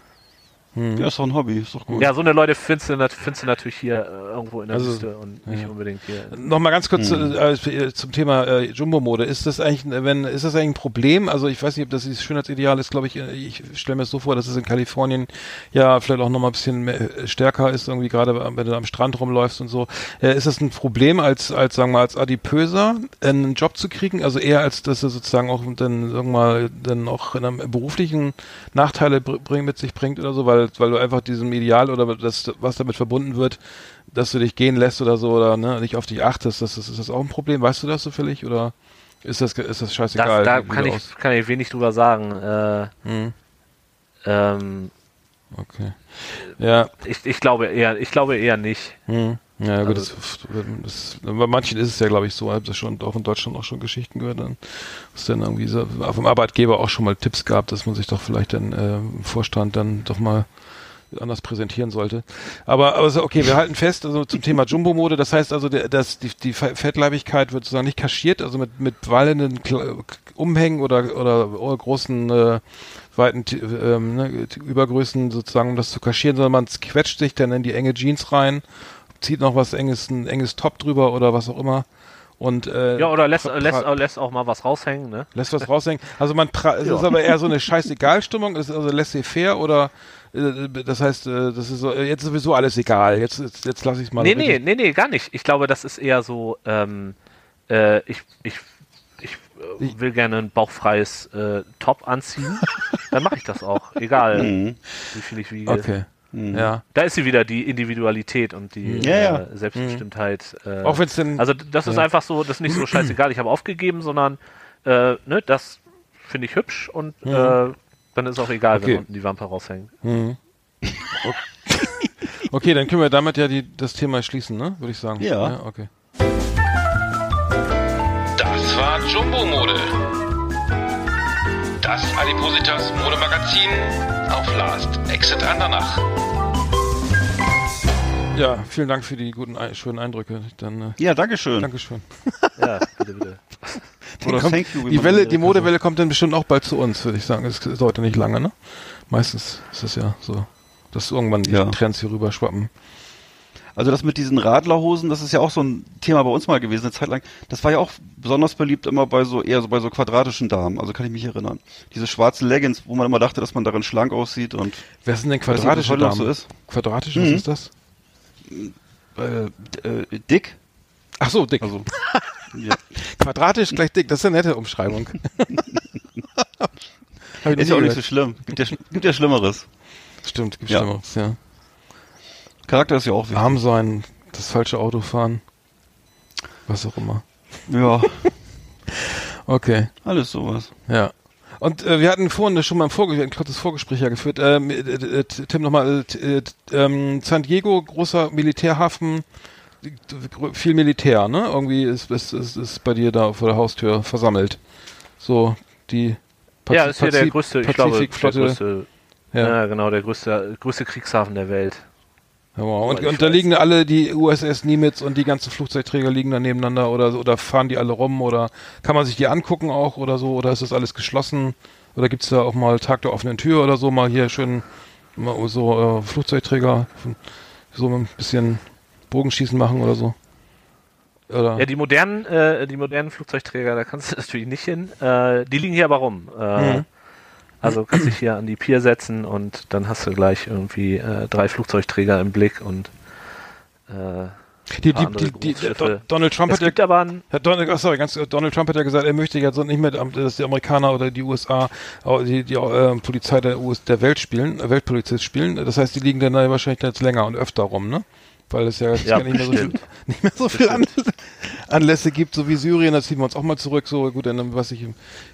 Ja, ist doch ein Hobby, ist doch gut. Ja, so eine Leute findest du, nat- findest du natürlich hier äh, irgendwo in der Also, Wüste und nicht ja. unbedingt hier. Nochmal ganz kurz äh, äh, zum Thema äh, Jumbo-Mode. Ist das eigentlich, ein- wenn, ist das eigentlich ein Problem? Also ich weiß nicht, ob das dieses Schönheitsideal ist, glaube ich, äh, ich stelle mir das so vor, dass es in Kalifornien ja vielleicht auch nochmal ein bisschen mehr, äh, stärker ist, irgendwie gerade wenn du am Strand rumläufst und so. Äh, ist das ein Problem als, als sagen wir mal, als Adipöser einen Job zu kriegen? Also eher als, dass er sozusagen auch dann sagen wir mal, dann auch in einem beruflichen Nachteile br bring, mit sich bringt oder so, weil, weil du einfach diesem Ideal oder das, was damit verbunden wird, dass du dich gehen lässt oder so oder ne, nicht auf dich achtest, das ist, ist das auch ein Problem? Weißt du das zufällig oder ist das ist das scheißegal? Das, da kann ich, aus- kann ich wenig drüber sagen. Äh, Hm, ähm, okay. Ja, ich, ich glaube eher, ich glaube eher nicht. hm. Ja, gut, Also- das, das, bei manchen ist es ja, glaube ich, so. Ich habe das schon auch in Deutschland auch schon Geschichten gehört, dann, was dann irgendwie so vom Arbeitgeber auch schon mal Tipps gab, dass man sich doch vielleicht dann äh, im Vorstand dann doch mal anders präsentieren sollte. Aber, aber so, okay, wir halten fest, also zum Thema Jumbo-Mode, das heißt also, dass die, die Fe- Fettleibigkeit wird sozusagen nicht kaschiert, also mit, mit wallenden Umhängen oder, oder, großen, äh, weiten ähm, ne, Übergrößen sozusagen, um das zu kaschieren, sondern man quetscht sich dann in die enge Jeans rein, zieht noch was enges, ein enges Top drüber oder was auch immer. Und, äh, Ja, oder lässt, lässt, lässt auch mal was raushängen, ne? Lässt was raushängen. Also man pra es ist aber eher so eine Scheißegal-Stimmung, es ist also laissez-faire oder äh, das heißt, äh, das ist so, äh, jetzt ist sowieso alles egal. Jetzt, jetzt, jetzt lasse ich es mal. Nee, nee, nee, nee, gar nicht. Ich glaube, das ist eher so, ähm, äh, ich, ich, ich äh, will gerne ein bauchfreies äh, Top anziehen. Dann mache ich das auch. Egal, Mhm. wie viel ich wiege. Okay. Ja. Da ist sie wieder, die Individualität und die Ja, ja. Äh, Selbstbestimmtheit. Äh, Auch wenn es denn. also das ist Ja. einfach so, das ist nicht so scheißegal, ich habe aufgegeben, sondern äh, ne, das finde ich hübsch und äh, dann ist auch egal, Okay. wenn unten die Wampe raushängt. Mhm. Okay, dann können wir damit ja die, das Thema schließen, ne? Würde ich sagen. Ja. okay. Das war Jumbo Mode. Das Adipositas Modemagazin auf Last Exit Andernach. Ja, vielen Dank für die guten, schönen Eindrücke. Dann, äh, Ja, Dankeschön. Dankeschön. Ja, bitte, bitte. Oder Kommt- thank you, die Welle, die Modewelle kommt dann bestimmt auch bald zu uns, würde ich sagen. Es dauert ja nicht lange, ne? Meistens ist es ja so, dass irgendwann die Ja. Trends hier rüber schwappen. Also das mit diesen Radlerhosen, das ist ja auch so ein Thema bei uns mal gewesen, eine Zeit lang. Das war ja auch besonders beliebt immer bei so, eher so bei so quadratischen Damen. Also kann ich mich erinnern. Diese schwarzen Leggings, wo man immer dachte, dass man darin schlank aussieht und Wer sind denn quadratische Damen? so ist. Quadratisch, was Mhm. ist das? äh, äh, dick. Ach so, dick. Also ja. Quadratisch gleich dick, das ist eine nette Umschreibung. Ist ja auch nicht so schlimm. Gibt ja, gibt ja Schlimmeres. Stimmt, gibt Ja. Schlimmeres, ja. Charakter ist ja auch wichtig. Arm sein, das falsche Auto fahren, was auch immer. Ja, Okay, alles sowas. ja. Und äh, wir hatten vorhin schon mal ein, Vorge ein kurzes Vorgespräch ja geführt. Ähm, äh, äh, Tim, nochmal, äh, äh, ähm, San Diego, großer Militärhafen, viel Militär, ne? Irgendwie ist, ist, ist, ist bei dir da vor der Haustür versammelt. So, die Pazi- ja, ist hier der größte, ich glaube, der größte, Ja. ja. genau, der größte, größte Kriegshafen der Welt. Und, und da liegen alle die USS Nimitz und die ganzen Flugzeugträger liegen da nebeneinander oder oder fahren die alle rum oder kann man sich die angucken auch oder so oder ist das alles geschlossen oder gibt's da auch mal Tag der offenen Tür oder so mal hier schön mal so äh, Flugzeugträger so ein bisschen Bogenschießen machen oder so? Oder? Ja, die modernen, äh, die modernen Flugzeugträger, da kannst du natürlich nicht hin. Äh, die liegen hier aber rum. Äh, Mhm. Also kannst dich hier an die Pier setzen und dann hast du gleich irgendwie äh, drei Flugzeugträger im Blick und äh, die, die, die, die, Donald Trump es hat ja aber Donald, oh, sorry, ganz, Donald Trump hat ja gesagt, er möchte jetzt nicht mehr, dass die Amerikaner oder die USA äh, die, die äh, Polizei der, US, der Welt spielen, äh, Weltpolizist spielen. Das heißt, die liegen dann da wahrscheinlich jetzt länger und öfter rum, ne? Weil es ja, Ja, nicht mehr so viel, nicht mehr so viel Anlässe, gibt, so wie Syrien. Da ziehen wir uns auch mal zurück. So gut, dann was ich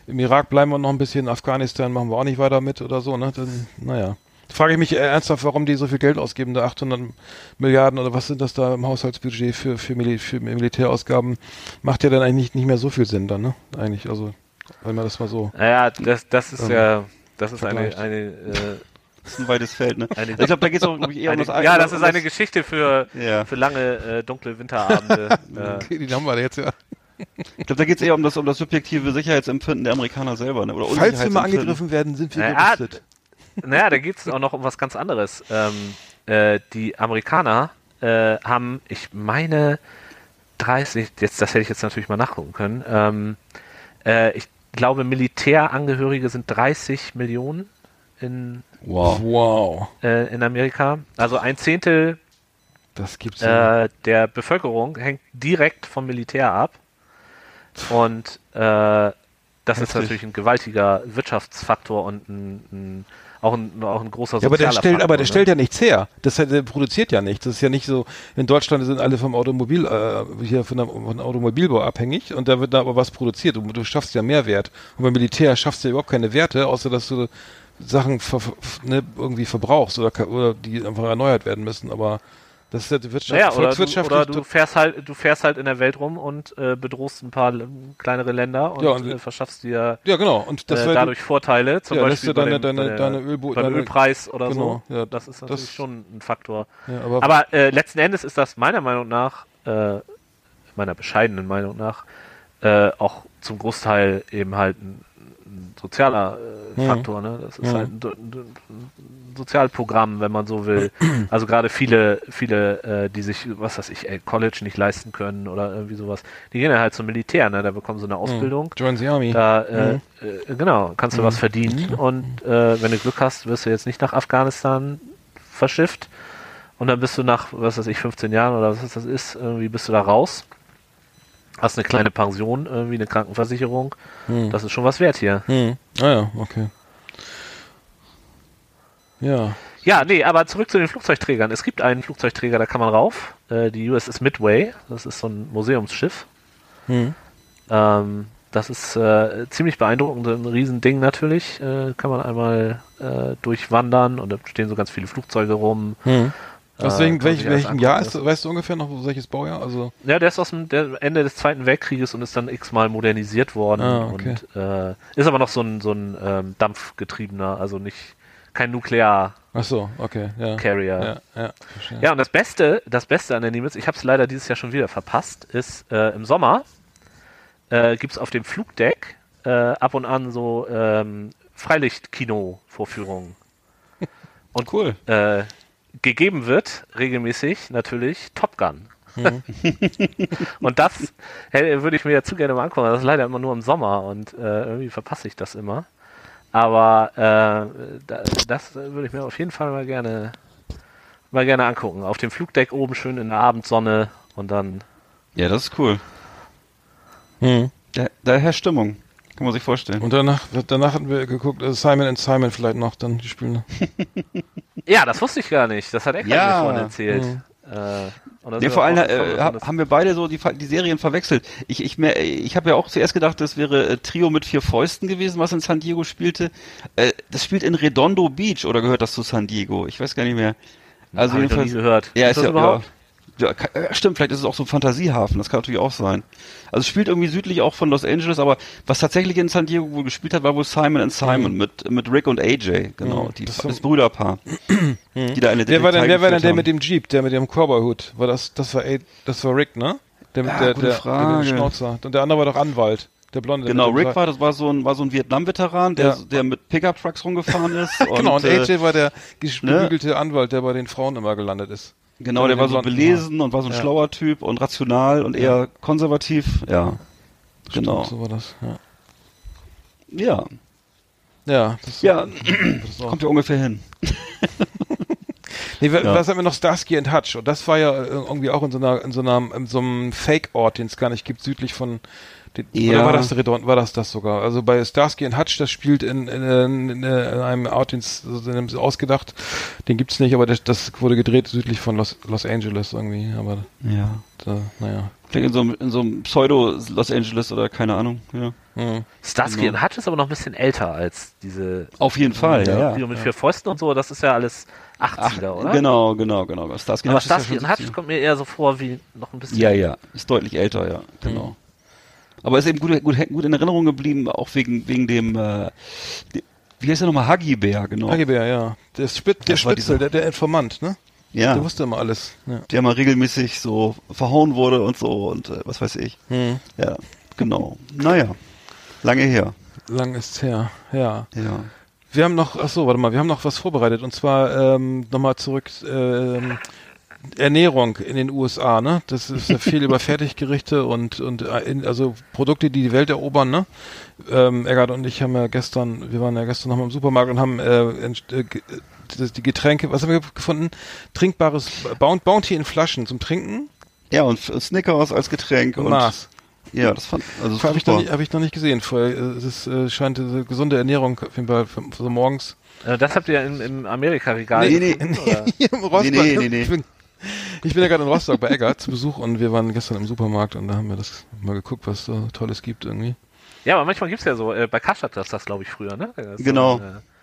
im, Irak bleiben wir noch ein bisschen, in Afghanistan machen wir auch nicht weiter mit oder so, ne? Dann, naja. Frage ich mich äh, ernsthaft, warum die so viel Geld ausgeben, da 800 Milliarden oder was sind das da im Haushaltsbudget für, für, Mil für Militärausgaben? Macht ja dann eigentlich nicht, nicht mehr so viel Sinn dann, ne? Eigentlich, also, wenn man das mal so. naja, das, das ist Ähm, ja, das ist eine, eine, äh, Das ist ein weites Feld, ne? Eine- ich glaube, da geht es auch ich, eher eine um das ja, das ist eine Geschichte für, Ja. für lange äh, dunkle Winterabende. äh, Okay, die haben wir da jetzt ja. Ich glaube, da geht es eher um das, um das subjektive Sicherheitsempfinden der Amerikaner selber, ne? Oder Falls wir mal angegriffen werden, sind wir Ja, gerüstet. naja, da geht es auch noch um was ganz anderes. Ähm, äh, die Amerikaner äh, haben, ich meine, 30, jetzt, das hätte ich jetzt natürlich mal nachgucken können. Ähm, äh, ich glaube, Militärangehörige sind 30 Millionen in, Wow. Wow. äh, in Amerika. Also ein Zehntel Das gibt's ja. äh, der Bevölkerung hängt direkt vom Militär ab. Und äh, das ist Heftig. natürlich ein gewaltiger Wirtschaftsfaktor und ein, ein, auch, ein, auch ein großer Ja, aber der sozialer stellt, aber Faktor, der ne? stellt ja nichts her. Das heißt, der produziert ja nichts. Das ist ja nicht so. In Deutschland sind alle vom Automobil, äh, hier von der, von Automobilbau abhängig und da wird da aber was produziert und du schaffst ja Mehrwert. Und beim Militär schaffst du ja überhaupt keine Werte, außer dass du Sachen ver, ne, irgendwie verbrauchst oder, oder die einfach erneuert werden müssen. Aber das ist ja die Wirtschaft, Naja, oder, du, oder du fährst halt, du fährst halt in der Welt rum und äh, bedrohst ein paar kleinere Länder und, Ja, und- äh, verschaffst dir ja, genau. Und das äh, dadurch Vorteile, zum Ja, Beispiel du deine- bei dem, deine- bei deine Ölbo- beim Ölpreis oder Genau, so. ja, das ist das- natürlich schon ein Faktor. Ja, aber- aber äh, letzten Endes ist das meiner Meinung nach, äh, meiner bescheidenen Meinung nach, äh, auch zum Großteil eben halt ein, ein sozialer äh, Mhm. Faktor. Ne? Das ist Mhm. halt ein, ein, ein Sozialprogramm, wenn man so will. Also gerade viele, viele, äh, die sich, was weiß ich, ey, College nicht leisten können oder irgendwie sowas, die gehen ja halt zum Militär, ne? da bekommen sie eine Ausbildung. Join the Army. Da, äh, Mhm. äh, genau, kannst du was verdienen und äh, wenn du Glück hast, wirst du jetzt nicht nach Afghanistan verschifft und dann bist du nach, was weiß ich, 15 Jahren oder was das ist, irgendwie bist du da raus. Hast eine kleine Pension, irgendwie eine Krankenversicherung. Hm. Das ist schon was wert hier. Hm. Ah ja, okay. Ja. Ja, nee, aber zurück zu den Flugzeugträgern. Es gibt einen Flugzeugträger, da kann man rauf. Äh, die USS Midway. Das ist so ein Museumsschiff. Hm. Ähm, das ist äh, ziemlich beeindruckend, ein Riesending natürlich. Äh, kann man einmal äh, durchwandern und da stehen so ganz viele Flugzeuge rum. Hm. Aus Äh, welch, welchem Jahr ist, weißt du ungefähr noch, welches Baujahr? Also, Ja, der ist aus dem Ende des Zweiten Weltkrieges und ist dann x-mal modernisiert worden. Ah, okay. Und äh, ist aber noch so ein, so ein ähm, dampfgetriebener, also nicht kein Nuklear. ach so, okay, ja. Carrier. Ja, ja. Ja, und das Beste, das Beste an der Nimitz, ich habe es leider dieses Jahr schon wieder verpasst, ist äh, im Sommer äh, gibt es auf dem Flugdeck äh, ab und an so ähm, Freilichtkino-Vorführungen. Und Cool. äh, gegeben wird regelmäßig natürlich Top Gun. Mhm. und das hey, würde ich mir ja zu gerne mal angucken. Das ist leider immer nur im Sommer und äh, irgendwie verpasse ich das immer. Aber äh, da, das würde ich mir auf jeden Fall mal gerne mal gerne angucken. Auf dem Flugdeck oben schön in der Abendsonne und dann Ja, das ist cool. Hm. Da, da herrscht Stimmung. Kann man sich vorstellen. Und danach, danach hatten wir geguckt, äh, Simon and Simon vielleicht noch, dann die spielen. Ja, das wusste ich gar nicht. Das hat Eckart Ja. mir vorhin erzählt. Mhm. Äh, Nee, vor allem äh, haben wir beide so die, die Serien verwechselt. Ich, ich, mehr- ich habe ja auch zuerst gedacht, das wäre äh, Trio mit vier Fäusten gewesen, was in San Diego spielte. Äh, das spielt in Redondo Beach oder gehört das zu San Diego? Ich weiß gar nicht mehr. Also Hab ich noch nie gehört. Ja, Ist ist, das ja, überhaupt? ja, ja, stimmt, vielleicht ist es auch so ein Fantasiehafen, das kann natürlich auch sein. Also es spielt irgendwie südlich auch von Los Angeles, aber was tatsächlich in San Diego wohl gespielt hat, war wohl Simon and Simon mit, mit Rick und AJ, genau, Mhm, die, das das, Brüderpaar. die da eine Wer war denn, wer war denn der haben. mit dem Jeep, der mit dem Cowboy-Hut? War das, das war, das war Rick, ne? Der mit Ja, der, der, der, Schnauzer. Und der andere war doch Anwalt. Der Blonde. der Genau, Rick war, das war so ein, war so ein Vietnam-Veteran, der, Ja. der mit Pickup-Trucks rumgefahren ist. Genau, und äh, AJ war der ne? gebügelte Anwalt, der bei den Frauen immer gelandet ist. Genau, Der war so belesen und war so ein Ja. schlauer Typ und rational und eher konservativ. Ja, Stimmt, genau. So war das, ja. Ja, Ja, das, ja, das kommt ja ungefähr hin. Nee, wa- Ja. was haben wir noch? Starsky and Hutch. Und das war ja äh, irgendwie auch in so einer, in so einer, in so einem Fake-Ort, den es gar nicht gibt, südlich von, den, Ja. oder war das Redon, war das das sogar? Also bei Starsky and Hutch, das spielt in, in, in, in einem Ort, den es in einem ausgedacht, den gibt's nicht, aber das, das wurde gedreht südlich von Los, Los Angeles irgendwie, aber Ja. da, naja. Vielleicht in so einem, in so einem Pseudo-Los Angeles oder keine Ahnung. Ja. Hm. Starsky Genau. und Hutch ist aber noch ein bisschen älter als diese Auf jeden Fall, ja. ja. Mit vier Fäusten und so. Das ist ja alles 80er, oder? Genau, genau, genau. Starsky Aber Hutch Starsky Hutch 70er. kommt mir eher so vor wie noch ein bisschen. Ja, ja. Ist deutlich älter, ja. Genau. Aber ist eben gut, gut, gut in Erinnerung geblieben, auch wegen, wegen dem, äh, wie heißt der nochmal? Bear, genau. Hagebär, ja. Der, Spit, der Spitzel, der, der Informant, ne? ja. Der wusste immer alles. Ja. der mal regelmäßig so verhauen wurde und so und äh, was weiß ich. Hm. Ja, genau. Naja, lange her. Lang ist's her, ja. Ja. Wir haben noch, ach so, warte mal, wir haben noch was vorbereitet und zwar ähm, nochmal zurück ähm, Ernährung in den USA, ne? Das ist ja viel über Fertiggerichte und und äh, in, also Produkte, die die Welt erobern, ne? Ähm, Eggert und ich haben ja gestern, wir waren ja gestern noch mal im Supermarkt und haben äh, äh, das- die Getränke, was haben wir gefunden? Trinkbares Boun- Bounty in Flaschen zum Trinken Ja, und Snickers als Getränk und und Mars. ja, das fand also Habe ich, noch nicht- hab ich noch nicht gesehen. Vorher, äh, Es ist, äh, scheint eine gesunde Ernährung auf jeden Fall für, für so morgens. Äh, das habt ihr im, im Amerika-Regal Nee, nee, gefunden, oder? Hier im Rostock. nee, nee, nee. Bin, ich bin ja gerade in Rostock bei Eggert zu Besuch und wir waren gestern im Supermarkt und da haben wir das mal geguckt, was so Tolles gibt irgendwie. Ja, aber manchmal gibt's ja so, äh, bei Karstadt das das, glaube ich, früher, ne? Genau.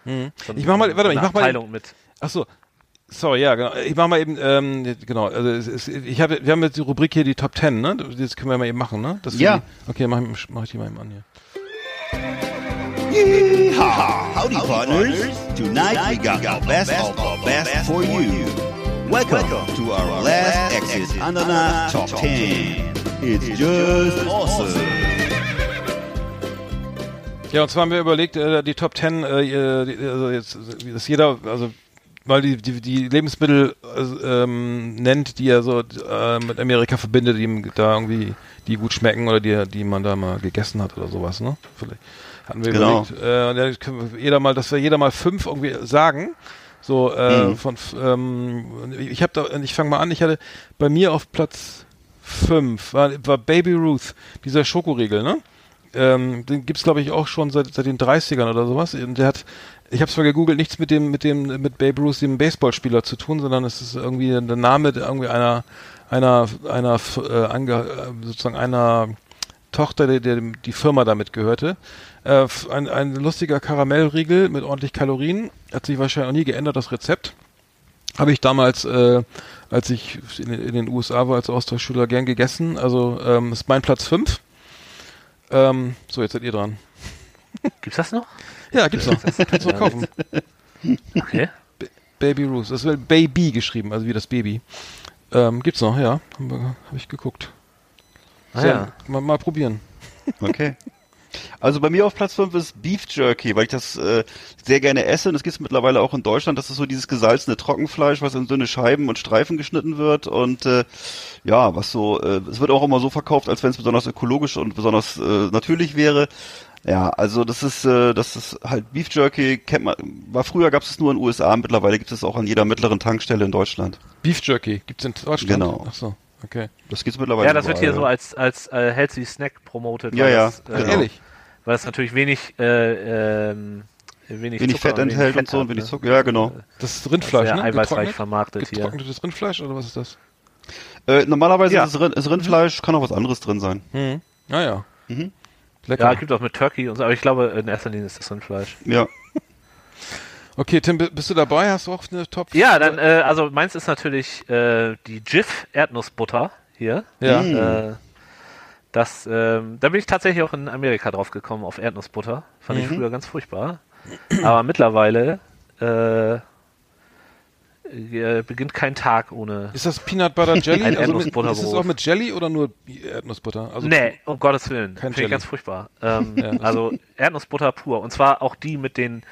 So, äh, so Ich mach mal- warte mal, ich mach mal- Abteilung mit. Ach so. Sorry, ja, genau. Ich mach mal eben, ähm, genau, also es, es, ich habe, wir haben jetzt die Rubrik hier die Top 10, ne? Das können wir mal eben machen, ne? Das Ja. Die, okay, mach, ich- mach ich die mal eben an hier. Yeehaw! Howdy, partners. Tonight we got our best of our best for you. Welcome to our last Exit Ananas Top 10. It's just awesome. Ja, und zwar haben wir überlegt, äh, die Top 10, äh, äh, die- also jetzt, dass jeder, also mal die, die, die Lebensmittel äh, ähm, nennt, die er so äh, mit Amerika verbindet, die ihm da irgendwie, die gut schmecken oder die, die man da mal gegessen hat oder sowas, ne? Vielleicht hatten wir Genau. überlegt. Äh, jeder mal, dass wir jeder mal fünf irgendwie sagen. So äh, Mhm. von ähm, ich habe da, ich fange mal an, ich hatte bei mir auf Platz fünf war, war Baby Ruth, dieser Schokoriegel, ne? Ähm, den gibt's glaube ich auch schon seit, seit den 30ern oder sowas. Und der hat, ich habe zwar gegoogelt, nichts mit dem mit dem mit Babe Ruth, dem Baseballspieler zu tun, sondern es ist irgendwie der Name irgendwie einer einer einer äh, ange, äh, sozusagen einer Tochter, der, der die Firma damit gehörte. Äh, ein, ein lustiger Karamellriegel mit ordentlich Kalorien, hat sich wahrscheinlich auch nie geändert, das Rezept. Habe ich damals, äh, als ich in, in den USA war als Austauschschüler, gern gegessen. Also ähm, ist mein Platz 5. Ähm, so, jetzt seid ihr dran. Gibt's das noch? Ja, gibt's noch. Kannst du noch kaufen. Okay. Baby Ruth. Das wird Baby geschrieben, also wie das Baby. Ähm, gibt's noch, ja. Habe hab ich geguckt. Ah, So, ja. mal, mal probieren. Okay. Also bei mir auf Platz 5 ist Beef Jerky, weil ich das äh, sehr gerne esse. Und das gibt es mittlerweile auch in Deutschland. Das ist so dieses gesalzene Trockenfleisch, was in dünne Scheiben und Streifen geschnitten wird. Und äh, ja, was so, äh, es wird auch immer so verkauft, als wenn es besonders ökologisch und besonders äh, natürlich wäre. Ja, also das ist, äh, das ist halt Beef Jerky, kennt man, war früher gab es es nur in den USA, mittlerweile gibt es auch an jeder mittleren Tankstelle in Deutschland. Beef Jerky. Gibt's in Deutschland? Genau. Ach so, okay. Das gibt's mittlerweile Ja, das wird hier so überall. als, als äh, Healthy Snack promotet. Ja, weil ja, Das, äh, genau. Ehrlich? Weil es natürlich wenig, äh, ähm, wenig, Wenig Zucker Fett und enthält Fett und so und wenig ne? Zucker. Ja, genau. Das ist Rindfleisch, Sehr ne? eiweißreich vermarktet hier. Getrocknetes Rindfleisch oder was ist das? Äh, normalerweise Ja. ist, es Rind, ist Rindfleisch, kann auch was anderes drin sein. Hm. Ah ja. Mhm. Lecker. Ja, gibt auch mit Turkey und so, aber ich glaube, in erster Linie ist das Rindfleisch. Ja. Okay, Tim, bi- bist du dabei? Hast du auch eine Top? Ja, dann, äh, also meins ist natürlich äh, die Jif Erdnussbutter hier. Ja. Mhm. Äh, das, ähm, da bin ich tatsächlich auch in Amerika drauf gekommen, auf Erdnussbutter. Fand ich Mhm. früher ganz furchtbar. Aber mittlerweile äh, äh, beginnt kein Tag ohne. Ist das Peanut Butter Jelly? Ein also mit, ist das auch mit Jelly oder nur Erdnussbutter? Also nee, um Gottes Willen. Kein Finde Jelly. ich ganz furchtbar. Ähm, Ja, also Erdnussbutter pur. Und zwar auch die mit den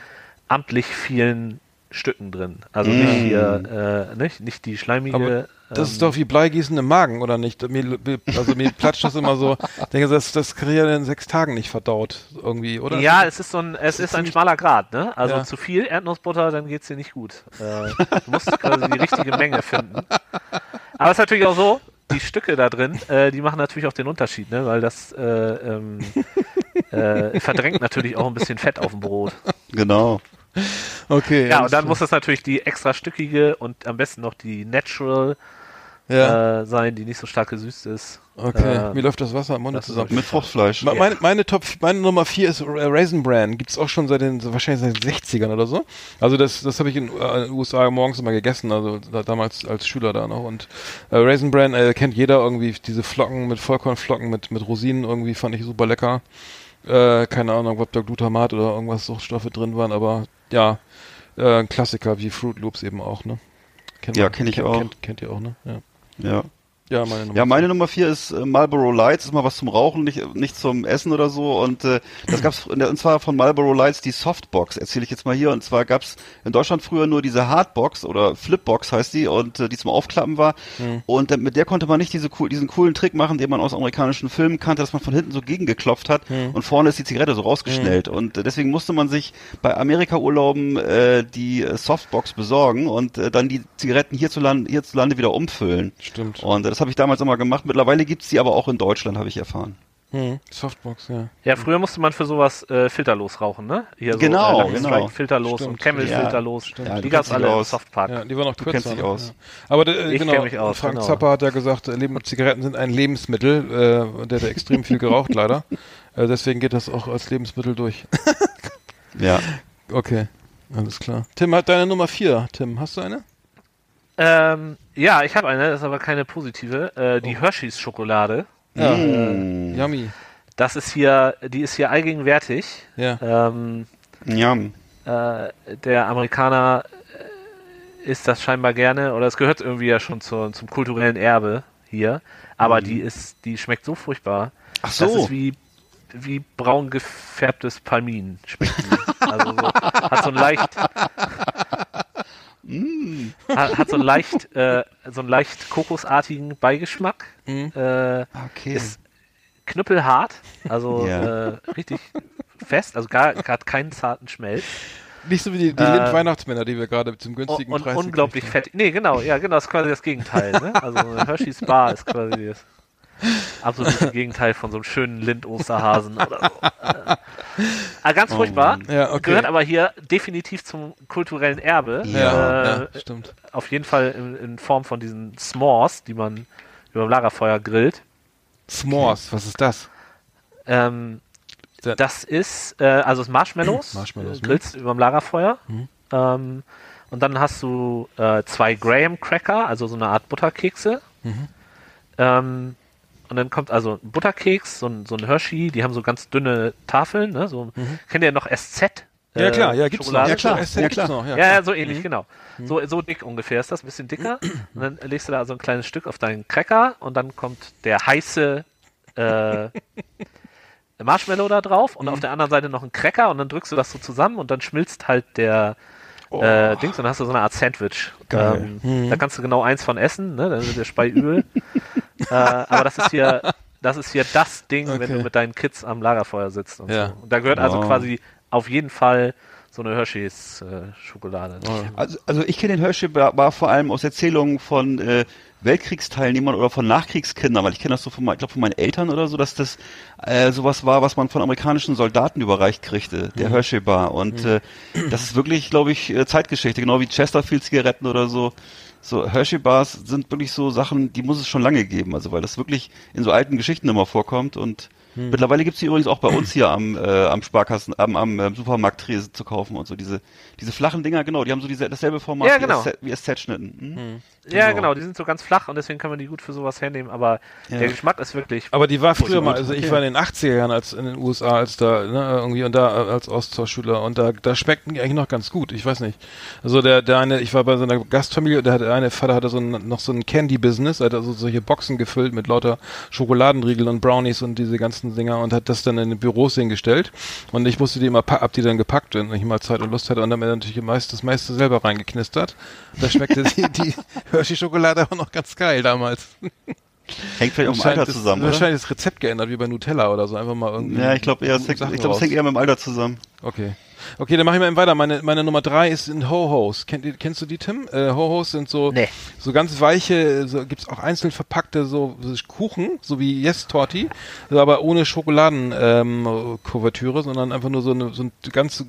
amtlich vielen Stücken drin. Also Mm. nicht hier, äh, nicht, nicht die schleimige. Aber Das ähm, ist doch wie Bleigießen im Magen, oder nicht? Mir, also mir platscht das immer so. Ich denke, das, das kriege ich ja in sechs Tagen nicht verdaut, irgendwie, oder? Ja, es ist so ein, es ist ein ziemlich- schmaler Grad, ne? Also Ja. zu viel Erdnussbutter, dann geht's dir nicht gut. Äh, du musst quasi die richtige Menge finden. Aber es ist natürlich auch so, die Stücke da drin, äh, die machen natürlich auch den Unterschied, ne? Weil das äh, ähm, äh, verdrängt natürlich auch ein bisschen Fett auf dem Brot. Genau. Okay. Ja, und dann muss das natürlich die extra stückige und am besten noch die Natural Ja, äh, sein, die nicht so stark gesüßt ist. okay. äh, Mir läuft das Wasser im ist zusammen. Mit Fruchtfleisch. Me- Meine, meine Top, meine Nummer vier ist Ra- Raisin Bran. Gibt's auch schon seit den, wahrscheinlich seit den 60ern oder so. Also das, das habe ich in, äh, den USA morgens immer gegessen, also da, damals als Schüler da noch. Und äh, Raisin Bran äh, kennt jeder irgendwie, diese Flocken mit Vollkornflocken mit, mit Rosinen irgendwie fand ich super lecker. Äh, keine Ahnung, ob da Glutamat oder irgendwas Suchtstoffe drin waren, aber ja, äh, ein Klassiker wie Fruit Loops eben auch, ne? Kennt Ja, man- kenn ich kennt, auch. Kennt, kennt ihr auch, ne? Ja. Ja. Ja, meine Nummer. Ja, meine Nummer vier ist äh, Marlboro Lights, ist mal was zum Rauchen, nicht, nicht zum Essen oder so. Und äh, das gab's der- und zwar von Marlboro Lights die Softbox, erzähle ich jetzt mal hier. Und zwar gab's in Deutschland früher nur diese Hardbox oder Flipbox heißt die und äh, die zum Aufklappen war. Und äh, mit der konnte man nicht diese cool, diesen coolen Trick machen, den man aus amerikanischen Filmen kannte, dass man von hinten so gegengeklopft hat und vorne ist die Zigarette so rausgeschnellt. Und äh, deswegen musste man sich bei Amerika-Urlauben äh, die äh, Softbox besorgen und äh, dann die Zigaretten hierzulande, hierzulande wieder umfüllen. Stimmt. Und äh, das habe ich damals immer gemacht. Mittlerweile gibt's die aber auch in Deutschland, habe ich erfahren. Hm. Softbox, ja. Ja, früher musste man für sowas äh, filterlos rauchen, ne? Hier Genau, so, äh, genau. Strike filterlos Stimmt. und Camel Ja, filterlos. stimmt. Ja, die du gab's kennst dich alle im aus. Softpark. Ja, die war noch Du kürzer. kennst dich ne? aus. Ja. Aber äh, Ich genau, mich aus, Frank genau. Zappa hat ja gesagt, äh, Zigaretten sind ein Lebensmittel. Äh, und der hat extrem viel geraucht, leider. Äh, deswegen geht das auch als Lebensmittel durch. Ja. Okay, alles klar. Tim hat deine Nummer vier. Tim, hast du eine? Ähm, ja, ich habe eine, das ist aber keine positive. Äh, Oh. die Hershey's Schokolade. Ja. Mm. Yummy. Das ist hier, die ist hier allgegenwärtig. Ja. Ähm, Ja. äh, der Amerikaner äh, isst das scheinbar gerne oder es gehört irgendwie ja schon zu, zum kulturellen Erbe hier. Aber die ist, die schmeckt so furchtbar. Ach Das so. ist wie, wie braun gefärbtes Palmin schmeckt die. Also so, hat so ein leicht, hat, hat so ein leicht, äh, so einen leicht kokosartigen Beigeschmack. Äh, Okay. ist knüppelhart, also Ja. äh, richtig fest, also gar, hat keinen zarten Schmelz. Nicht so wie die, die Äh, Lind-Weihnachtsmänner, die wir gerade zum günstigen und Preis unglaublich fett. Nee, genau, ja, genau, das ist quasi das Gegenteil. Ne? Also Hershey's Bar ist quasi das absolute Gegenteil von so einem schönen Lind-Osterhasen oder so. Äh, ganz furchtbar. haben. Ja, okay. Gehört aber hier definitiv zum kulturellen Erbe. Ja, äh, ja, stimmt. Auf jeden Fall in, in Form von diesen S'mores, die man über dem Lagerfeuer grillt. S'mores, was ist das? Ähm, Da- das ist, äh, also es ist Marshmallows, Marshmallows, äh, grillst über dem Lagerfeuer. Ähm, und dann hast du äh, zwei Graham Cracker, also so eine Art Butterkekse. Ähm, und dann kommt also ein Butterkeks, so ein, so ein Hershey, die haben so ganz dünne Tafeln. Ne? So, Kennt ihr noch SZ? Ja, äh, klar, ja, gibt's noch. Schokolade? Ja, klar, Ja, SZ gibt's klar. noch. Ja, Ja, ja, so ähnlich, genau. So, so dick ungefähr ist das, ein bisschen dicker. Und dann legst du da so ein kleines Stück auf deinen Cracker und dann kommt der heiße äh, Marshmallow da drauf und auf der anderen Seite noch ein Cracker und dann drückst du das so zusammen und dann schmilzt halt der äh, Dings und dann hast du so eine Art Sandwich. Ähm, Da kannst du genau eins von essen, ne? Dann wird der Spei übel. äh, aber das ist hier, das ist hier das Ding, wenn Okay. du mit deinen Kids am Lagerfeuer sitzt und Ja. so. Und da gehört also Wow. quasi auf jeden Fall so eine Hershey's äh. Also, also ich kenne den Hershey Bar, vor allem aus Erzählungen von äh, Weltkriegsteilnehmern oder von Nachkriegskindern, weil ich kenne das so von, ich glaub, von meinen Eltern oder so, dass das äh, sowas war, was man von amerikanischen Soldaten überreicht kriegte, der Hershey Bar. Und äh, das ist wirklich, glaube ich, äh, Zeitgeschichte, genau wie Chesterfield-Zigaretten oder so. So Hershey Bars sind wirklich so Sachen, die muss es schon lange geben, also weil das wirklich in so alten Geschichten immer vorkommt und Mittlerweile gibt's die übrigens auch bei uns hier am, äh, am Sparkassen, am, am äh, Supermarkt zu kaufen und so. Diese, diese flachen Dinger, genau, die haben so diese, dasselbe Format Ja, genau. wie SZ- wie SZ-Schnitten. Hm? Ja, Genau. genau, die sind so ganz flach und deswegen kann man die gut für sowas hernehmen, aber Ja. der Geschmack ist wirklich. Aber die war früher mal, also ich okay. war in den 80er Jahren als in den USA, als da, ne, irgendwie und da als Austauschschüler und da, da schmeckten die eigentlich noch ganz gut. Ich weiß nicht. Also der, der eine, ich war bei so einer Gastfamilie, der hatte eine Vater hatte so ein, noch so ein Candy-Business, er hat also solche Boxen gefüllt mit lauter Schokoladenriegel und Brownies und diese ganzen Dinger und hat das dann in den Büros hingestellt. Und ich musste die immer, hab die dann gepackt, wenn ich mal Zeit und Lust hatte und dann mir natürlich meist, das meiste selber reingeknistert. Da schmeckte die, die Hershey-Schokolade auch noch ganz geil damals. Hängt vielleicht auch im Wahrscheinlich Alter das- zusammen, oder? Wahrscheinlich das Rezept geändert, wie bei Nutella oder so. Einfach mal irgendwie. Ja, ich glaube eher, es hängt- Sachen ich glaube, es raus. hängt eher mit dem Alter zusammen. Okay. Okay, dann mache ich mal eben weiter. Meine, meine Nummer drei ist in Ho-Hos. Kennt, kennst du die, Tim? Äh, Ho-Hos sind so, Nee. so ganz weiche, so, gibt's auch einzeln verpackte so, so Kuchen, so wie Yes Torti, aber ohne Schokoladenkuvertüre, ähm, sondern einfach nur so, eine, so ein ganz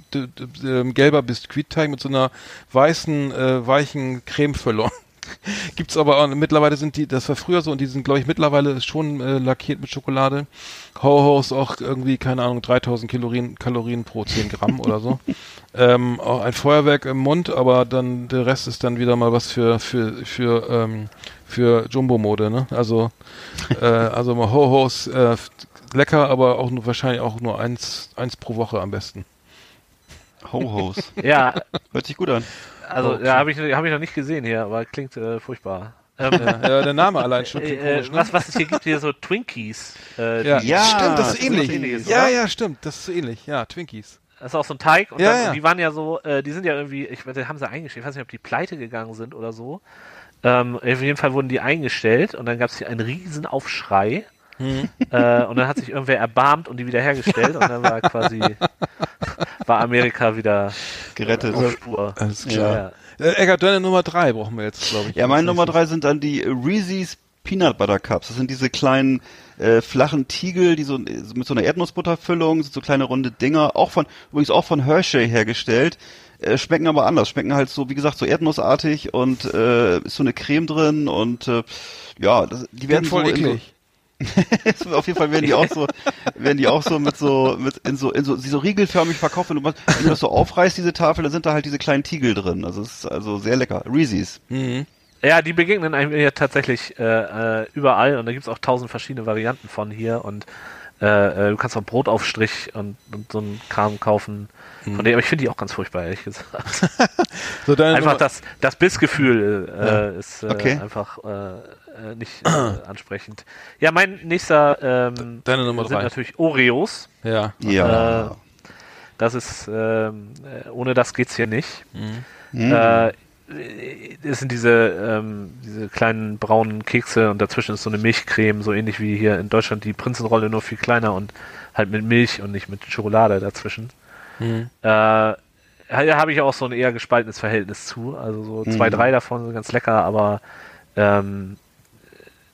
ähm, gelber Biskuitteig mit so einer weißen, äh, weichen Cremefüllung. Gibt's aber auch, mittlerweile sind die, das war früher so und die sind, glaube ich, mittlerweile schon äh, lackiert mit Schokolade. Ho-Hos auch irgendwie, keine Ahnung, 3000 Kalorien, Kalorien pro 10 Gramm oder so. Ähm, auch ein Feuerwerk im Mund, aber dann der Rest ist dann wieder mal was für, für, für, ähm, für Jumbo-Mode, ne? Also, äh, also mal Ho-Hos, äh, lecker, aber auch nur, wahrscheinlich auch nur eins, eins pro Woche am besten. Ho-Hos. Ja, Hört sich gut an. Also Okay. ja, habe ich, hab ich noch nicht gesehen hier, aber klingt äh, furchtbar. Ähm, Ja, ja, der Name allein schon äh, äh, komisch, ne? was, was es hier gibt, hier so Twinkies. Äh, Ja, die- Ja, stimmt, das ist ähnlich. Ähnliches, ja, oder? ja, stimmt, das ist so ähnlich. Ja, Twinkies. Das ist auch so ein Teig und, Ja, dann, ja. und die waren ja so, äh, die sind ja irgendwie, ich weiß, die haben sie eingestellt, ich weiß nicht, ob die pleite gegangen sind oder so. Ähm, auf jeden Fall wurden die eingestellt und dann gab es hier einen riesen Aufschrei. Mhm. Äh, und dann hat sich irgendwer erbarmt und die wiederhergestellt und dann war quasi war Amerika wieder Gerettet. auf Spur. Alles Ja, klar. ja. Äh, Eggert, deine Nummer drei brauchen wir jetzt, glaube ich. Ja, meine Nummer drei sind dann die Reese's Peanut Butter Cups. Das sind diese kleinen äh, flachen Tiegel, die so mit so einer Erdnussbutterfüllung, sind so kleine runde Dinger, auch von übrigens auch von Hershey hergestellt. Äh, schmecken aber anders, schmecken halt so, wie gesagt, so erdnussartig und äh, ist so eine Creme drin und äh, ja, das, die werden voll so in so, eklig. Auf jeden Fall werden die auch so, werden die auch so mit so, mit in so, in so, sie so riegelförmig verkauft. Wenn du, wenn du das so aufreißt, diese Tafel, dann sind da halt diese kleinen Tiegel drin. Also es ist also sehr lecker. Reese's. Mhm. Ja, die begegnen einem ja tatsächlich äh, äh, überall und da gibt es auch tausend verschiedene Varianten von hier und äh, äh, du kannst auch Brotaufstrich und, und so einen Kram kaufen. Von dem, aber ich finde die auch ganz furchtbar, ehrlich gesagt. So, einfach Nummer, das, das Bissgefühl äh, ist äh, Okay. einfach äh, nicht äh, ansprechend. Ja, mein nächster ähm, Deine Nummer sind drei. natürlich Oreos. Ja. Ja. Äh, das ist, ähm, äh, ohne das geht's hier nicht. Mhm. Äh, es sind diese, ähm, diese kleinen braunen Kekse und dazwischen ist so eine Milchcreme, so ähnlich wie hier in Deutschland die Prinzenrolle, nur viel kleiner und halt mit Milch und nicht mit Schokolade dazwischen. Mhm. Äh, da habe ich auch so ein eher gespaltenes Verhältnis zu. Also so zwei, Mhm. drei davon sind ganz lecker, aber ähm,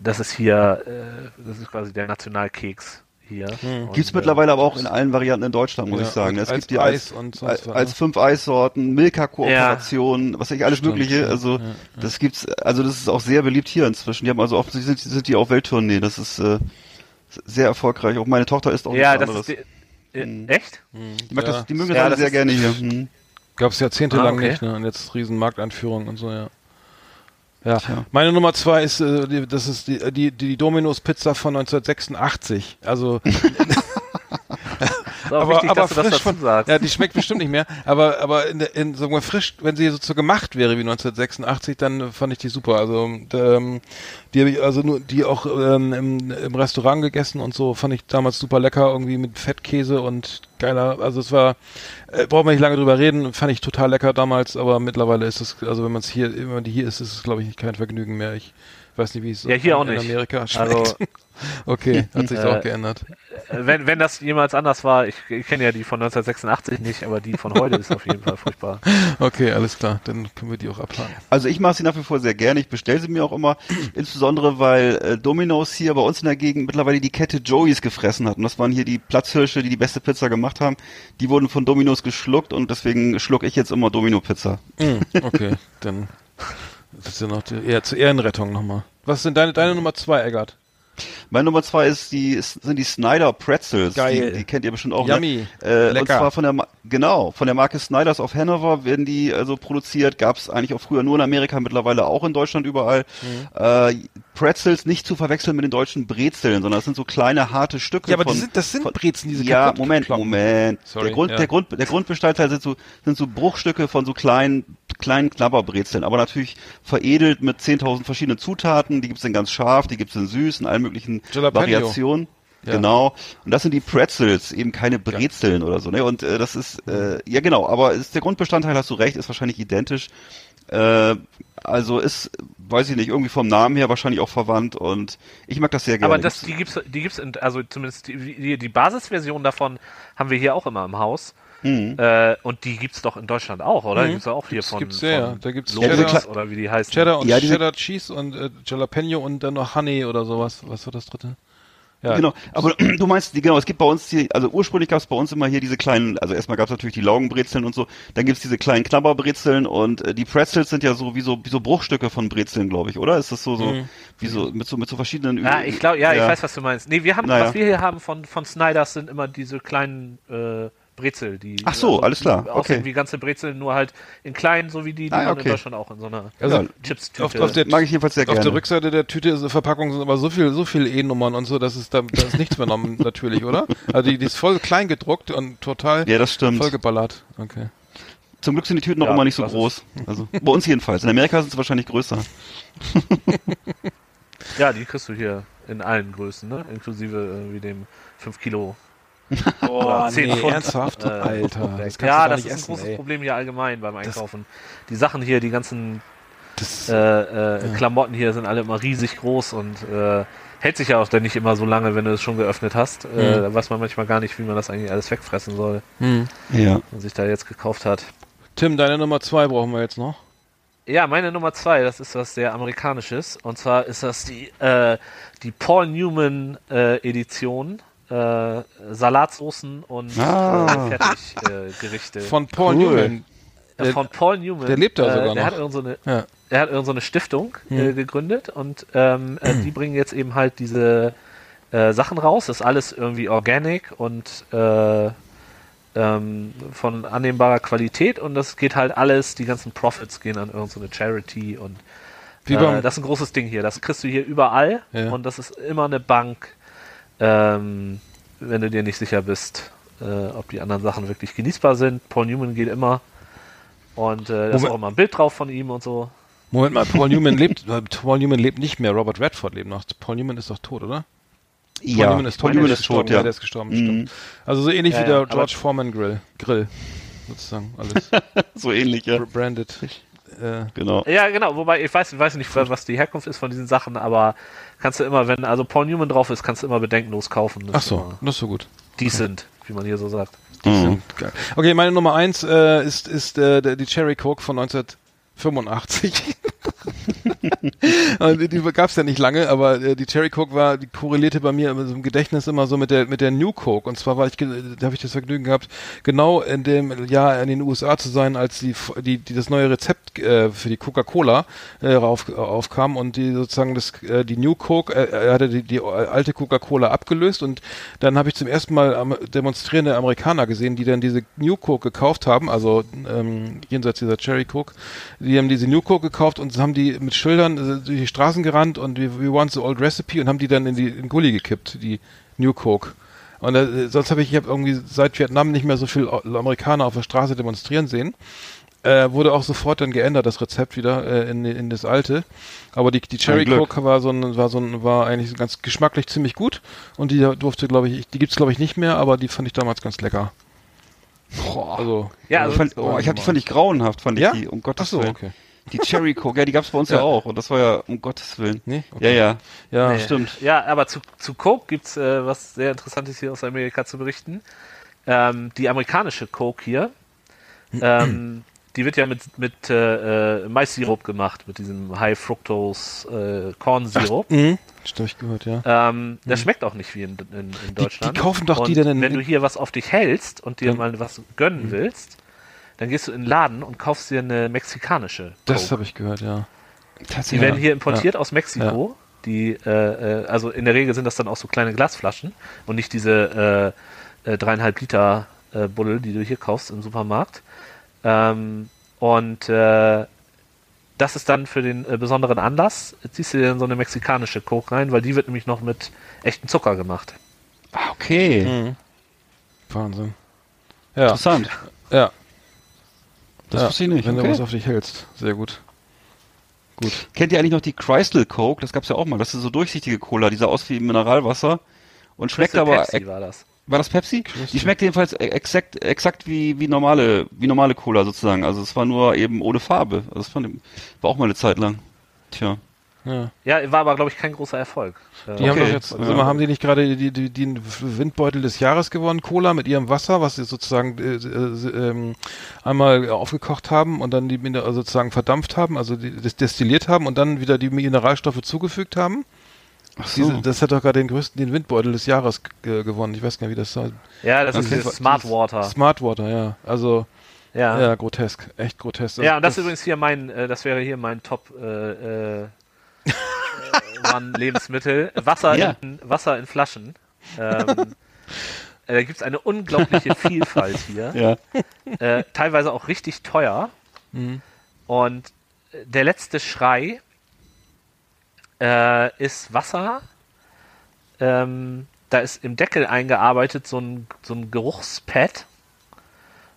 das ist hier, äh, das ist quasi der Nationalkeks hier. Und, Gibt's äh, mittlerweile aber auch in allen Varianten in Deutschland, muss Ja, ich sagen. und Es als gibt die als, Eis und sonst als, was, als ne? fünf Eissorten, Milka-Kooperationen, was weiß ich, alles Stimmt, Mögliche. Also Ja, das gibt's, also das ist auch sehr beliebt hier inzwischen. Die haben also offensichtlich sind, sind die auf Welttournee. Das ist äh, sehr erfolgreich. Auch meine Tochter ist auch Ja, nichts das anderes. ist die, äh, Mhm. echt? die, mag Ja. das, die mögen das Ja, alle das sehr ist- gerne hier. Mhm. Gab es jahrzehntelang Ah, okay. nicht, ne? Und jetzt riesen Markteinführung und so, ja. Ja, Tja. meine Nummer zwei ist, äh, die, das ist die, die, die Domino's Pizza von 1986. Also, Ist auch wichtig, dass du das dazu von, sagst. ja, die schmeckt bestimmt nicht mehr, aber, aber in, in, sagen wir frisch, wenn sie so gemacht wäre wie 1986, dann fand ich die super. Also, ähm, die habe ich also nur, die auch ähm, im, im Restaurant gegessen und so, fand ich damals super lecker, irgendwie mit Fettkäse und geiler, also es war, äh, braucht man nicht lange drüber reden, fand ich total lecker damals, aber mittlerweile ist es, also wenn man es hier, wenn man die hier isst, ist es glaube ich kein Vergnügen mehr. Ich weiß nicht, wie es Ja, hier auch in nicht. Amerika schmeckt. Also- okay, hat sich auch geändert. Äh, Wenn, wenn das jemals anders war, ich, ich kenne ja die von 1986 nicht, aber die von heute ist auf jeden Fall furchtbar. Okay, alles klar, dann können wir die auch abhaken. Also ich mache sie nach wie vor sehr gerne. Ich bestelle sie mir auch immer, insbesondere weil äh, Domino's hier bei uns in der Gegend mittlerweile die Kette Joey's gefressen hat. Und das waren hier die Platzhirsche, die die beste Pizza gemacht haben. Die wurden von Domino's geschluckt und deswegen schluck ich jetzt immer Domino-Pizza. Mm, okay, dann das ist ja noch die, eher zur Ehrenrettung nochmal. Was sind deine, deine Nummer zwei, Eggert? Meine Nummer zwei ist die, sind die Snyder Pretzels. Geil. Die, die kennt ihr bestimmt auch. Yummy. Ne? Äh, und Lecker. zwar von der, genau, von der Marke Snyders of Hanover werden die also produziert. Gab es eigentlich auch früher nur in Amerika, mittlerweile auch in Deutschland überall. Mhm. Äh, Pretzels nicht zu verwechseln mit den deutschen Brezeln, sondern das sind so kleine, harte Stücke Ja, aber von, die sind, das sind von, Brezen, diese ja, Moment, gekloppen. Moment. Sorry, der Grund, ja. der Grund, der Grundbestandteil sind so, sind so Bruchstücke von so kleinen, kleinen Knabberbrezeln, aber natürlich veredelt mit 10.000 verschiedenen Zutaten. Die gibt's in ganz scharf, die gibt's in süß, in allen möglichen Jalapeno. Variationen. Ja. Genau. Und das sind die Pretzels, eben keine Brezeln oder so. Ne? Und äh, das ist, äh, ja genau, aber ist der Grundbestandteil, hast du recht, ist wahrscheinlich identisch. Äh, also ist, weiß ich nicht, irgendwie vom Namen her wahrscheinlich auch verwandt und ich mag das sehr gerne. Aber das, die gibt's, die gibt's, in, also zumindest die, die, die Basisversion davon haben wir hier auch immer im Haus. Mhm. Äh, und die gibt's doch in Deutschland auch, oder? Mhm. Die gibt's auch hier Gibt's- von, gibt's, ja, ja. von Da gibt's Lotus Cheddar- oder wie die heißen. Cheddar und Ja, diese- Cheddar Cheese und äh, Jalapeno und dann noch Honey oder sowas. Was war das dritte? Ja, Genau, aber du meinst, die, genau, es gibt bei uns hier, also ursprünglich gab es bei uns immer hier diese kleinen, also erstmal gab es natürlich die Laugenbrezeln und so, dann gibt's diese kleinen Knabberbrezeln und äh, die Pretzels sind ja so wie so wie so Bruchstücke von Brezeln, glaube ich, oder? Ist das so so Mhm. wie so mit so mit so verschiedenen Ja, ich glaube, ja, Ja. ich weiß, was du meinst. Nee, wir haben, Naja. was wir hier haben von, von Snyders sind immer diese kleinen äh, Brezel, die Ach so, alles klar, okay. wie ganze Brezeln, nur halt in klein, so wie die, die Ah, man okay. in Deutschland auch in so einer Also. Chips-Tüte. auf, auf der, mag ich jedenfalls sehr auf gerne. der Rückseite der Tüte ist, Verpackung sind aber so viel, so viel E-Nummern und so, dass es da, da ist nichts mehr genommen, natürlich, oder? Also die, die ist voll klein gedruckt und total Ja, das stimmt. vollgeballert. Okay. Zum Glück sind die Tüten noch Ja, immer nicht so das ist- groß. Also bei uns jedenfalls. In Amerika sind sie wahrscheinlich größer. Ja, die kriegst du hier in allen Größen, ne? Inklusive äh, wie dem 5 Kilo. Oh, oder 10 nee, Pfund, ernsthaft? äh, Alter, das ja, das ist ein essen, großes ey. Problem hier allgemein beim Einkaufen. die Sachen hier, die ganzen Das, äh, äh, Klamotten hier sind alle immer riesig groß und äh, hält sich ja auch dann nicht immer so lange, wenn du es schon geöffnet hast. Mhm. da weiß man manchmal gar nicht, wie man das eigentlich alles wegfressen soll, hm. Ja. wenn sich da jetzt gekauft hat. Tim, deine Nummer zwei brauchen wir jetzt noch. Ja, meine Nummer zwei, das ist was sehr Amerikanisches. Und zwar ist das die, äh, die Paul Newman äh, Edition. Äh, Salatsoßen und Ah. äh, Fertiggerichte. Äh, Gerichte. Von Paul Cool. Newman. Ja, der- von Paul Newman. der lebt da äh, sogar der noch. Hat irgend so eine, Ja. er hat irgend so eine Stiftung äh, Hm. gegründet und ähm, äh, die bringen jetzt eben halt diese äh, Sachen raus. Das ist alles irgendwie organic und äh, ähm, von annehmbarer Qualität und das geht halt alles, die ganzen Profits gehen an irgendeine so eine Charity und äh, das ist ein großes Ding hier. Das kriegst du hier überall Ja. und das ist immer eine Bank, ähm, wenn du dir nicht sicher bist, äh, ob die anderen Sachen wirklich genießbar sind. Paul Newman geht immer und äh, da ist auch immer ein Bild drauf von ihm und so. Moment mal, Paul Newman lebt, Paul Newman lebt nicht mehr, Robert Redford lebt noch. Paul Newman ist doch tot, oder? Paul Ja. Newman ist tot, Paul Newman der ist gestorben, tot, ja. Der ist gestorben, Mhm. stimmt. Also so ähnlich Ja, wie der ja, George Foreman Grill. Grill. Sozusagen, alles. So ähnlich, ja. Br- Branded. Äh, Genau. Ja, genau, wobei ich weiß, ich weiß nicht, was die Herkunft ist von diesen Sachen, aber kannst du immer, wenn also Paul Newman drauf ist, kannst du immer bedenkenlos kaufen. Das ach so, das ist so gut. Decent, wie man hier so sagt. Mhm. Geil. Okay, meine Nummer eins äh, ist, ist äh, die Cherry Coke von 1985. Und die die gab's ja nicht lange, aber äh, die Cherry Coke war, die korrelierte bei mir so im Gedächtnis immer so mit der mit der New Coke. Und zwar war ich, da habe ich das Vergnügen gehabt, genau in dem Jahr in den USA zu sein, als die die, die das neue Rezept äh, für die Coca-Cola äh, auf, aufkam und die sozusagen das äh, die New Coke äh, er hatte die, die alte Coca-Cola abgelöst und dann habe ich zum ersten Mal am, demonstrierende Amerikaner gesehen, die dann diese New Coke gekauft haben, also ähm, jenseits dieser Cherry Coke, die haben diese New Coke gekauft und haben die mit Schildern äh, durch die Straßen gerannt und we, we want the old recipe und haben die dann in die in den Gully gekippt, die New Coke. Und äh, sonst habe ich, ich habe irgendwie seit Vietnam nicht mehr so viel Amerikaner auf der Straße demonstrieren sehen. Äh, wurde auch sofort dann geändert, das Rezept wieder äh, in, in das alte. Aber die, die Cherry. Coke war so ein, war so ein, war eigentlich ganz geschmacklich ziemlich gut. Und die durfte, glaube ich, die gibt's glaube ich nicht mehr, aber die fand ich damals ganz lecker. Boah, also. Ja, Ich also, fand, oh, ich hab die fand ich grauenhaft, fand ich Ja? die, um Ach Gottes so, Willen. okay. Die Cherry Coke, ja, die gab's bei uns ja. Ja. auch. Und das war ja, um Gottes Willen. Nee? Ja, Okay. ja. Ja, Nee. stimmt. Ja, aber zu, zu Coke gibt's äh, was sehr Interessantes hier aus Amerika zu berichten. Ähm, die amerikanische Coke hier, ähm, die wird ja mit, mit äh, äh, Mais-Sirup gemacht, mit diesem High Fructose äh. Mhm. Stimmt, ich gehört, ja. Ähm, das schmeckt auch nicht wie in, in, in Deutschland. die kaufen doch die und dann in- Wenn du hier was auf dich hältst und dir Dann- mal was gönnen willst, dann gehst du in den Laden und kaufst dir eine mexikanische Das Coke. habe ich gehört, ja. Die werden hier importiert aus Mexiko. Die, äh, äh, also in der Regel sind das dann auch so kleine Glasflaschen und nicht diese äh, äh, dreieinhalb Liter äh, Buddel, die du hier kaufst im Supermarkt. Ähm, und äh, das ist dann für den äh, besonderen Anlass, ziehst du dir dann so eine mexikanische Coke rein, weil die wird nämlich noch mit echtem Zucker gemacht. Ah, okay. Mhm. Wahnsinn. Ja, Interessant. ja. Das ja. wusste ich nicht. Wenn du Okay. was auf dich hältst. Sehr gut. Gut. Kennt ihr eigentlich noch die Crystal Coke? Das gab's ja auch mal. Das ist so durchsichtige Cola, die sah aus wie Mineralwasser und schmeckt aber Pepsi war das. War das Pepsi? Die schmeckt jedenfalls e- exakt, exakt wie, wie normale, wie normale Cola sozusagen. Also es war nur eben ohne Farbe. Also das fand, war auch mal eine Zeit lang. Tja. Ja. Ja, war aber, glaube ich, kein großer Erfolg. Äh, Die haben Okay. doch jetzt, Ja. sag mal, haben die nicht gerade die, die, die, den Windbeutel des Jahres gewonnen, Cola mit ihrem Wasser, was sie sozusagen äh, äh, ähm, einmal aufgekocht haben und dann die also sozusagen verdampft haben, also die, das destilliert haben und dann wieder die Mineralstoffe zugefügt haben? Ach so. Diese, das hat doch gerade den größten, den Windbeutel des Jahres g- gewonnen. Ich weiß gar nicht, wie das war. ja, das ist Okay. dieses Smart Water. Smart Water, ja. Also, Ja. ja, grotesk. Echt grotesk. Ja, und das, ist übrigens hier mein, äh, das wäre hier mein Top äh, One Lebensmittel. Wasser, Ja. in, Wasser in Flaschen. Ähm, äh, da gibt es eine unglaubliche Vielfalt hier. Ja. Äh, teilweise auch richtig teuer. Mhm. Und äh, der letzte Schrei äh, ist Wasser. Ähm, da ist im Deckel eingearbeitet so ein, so ein Geruchspad.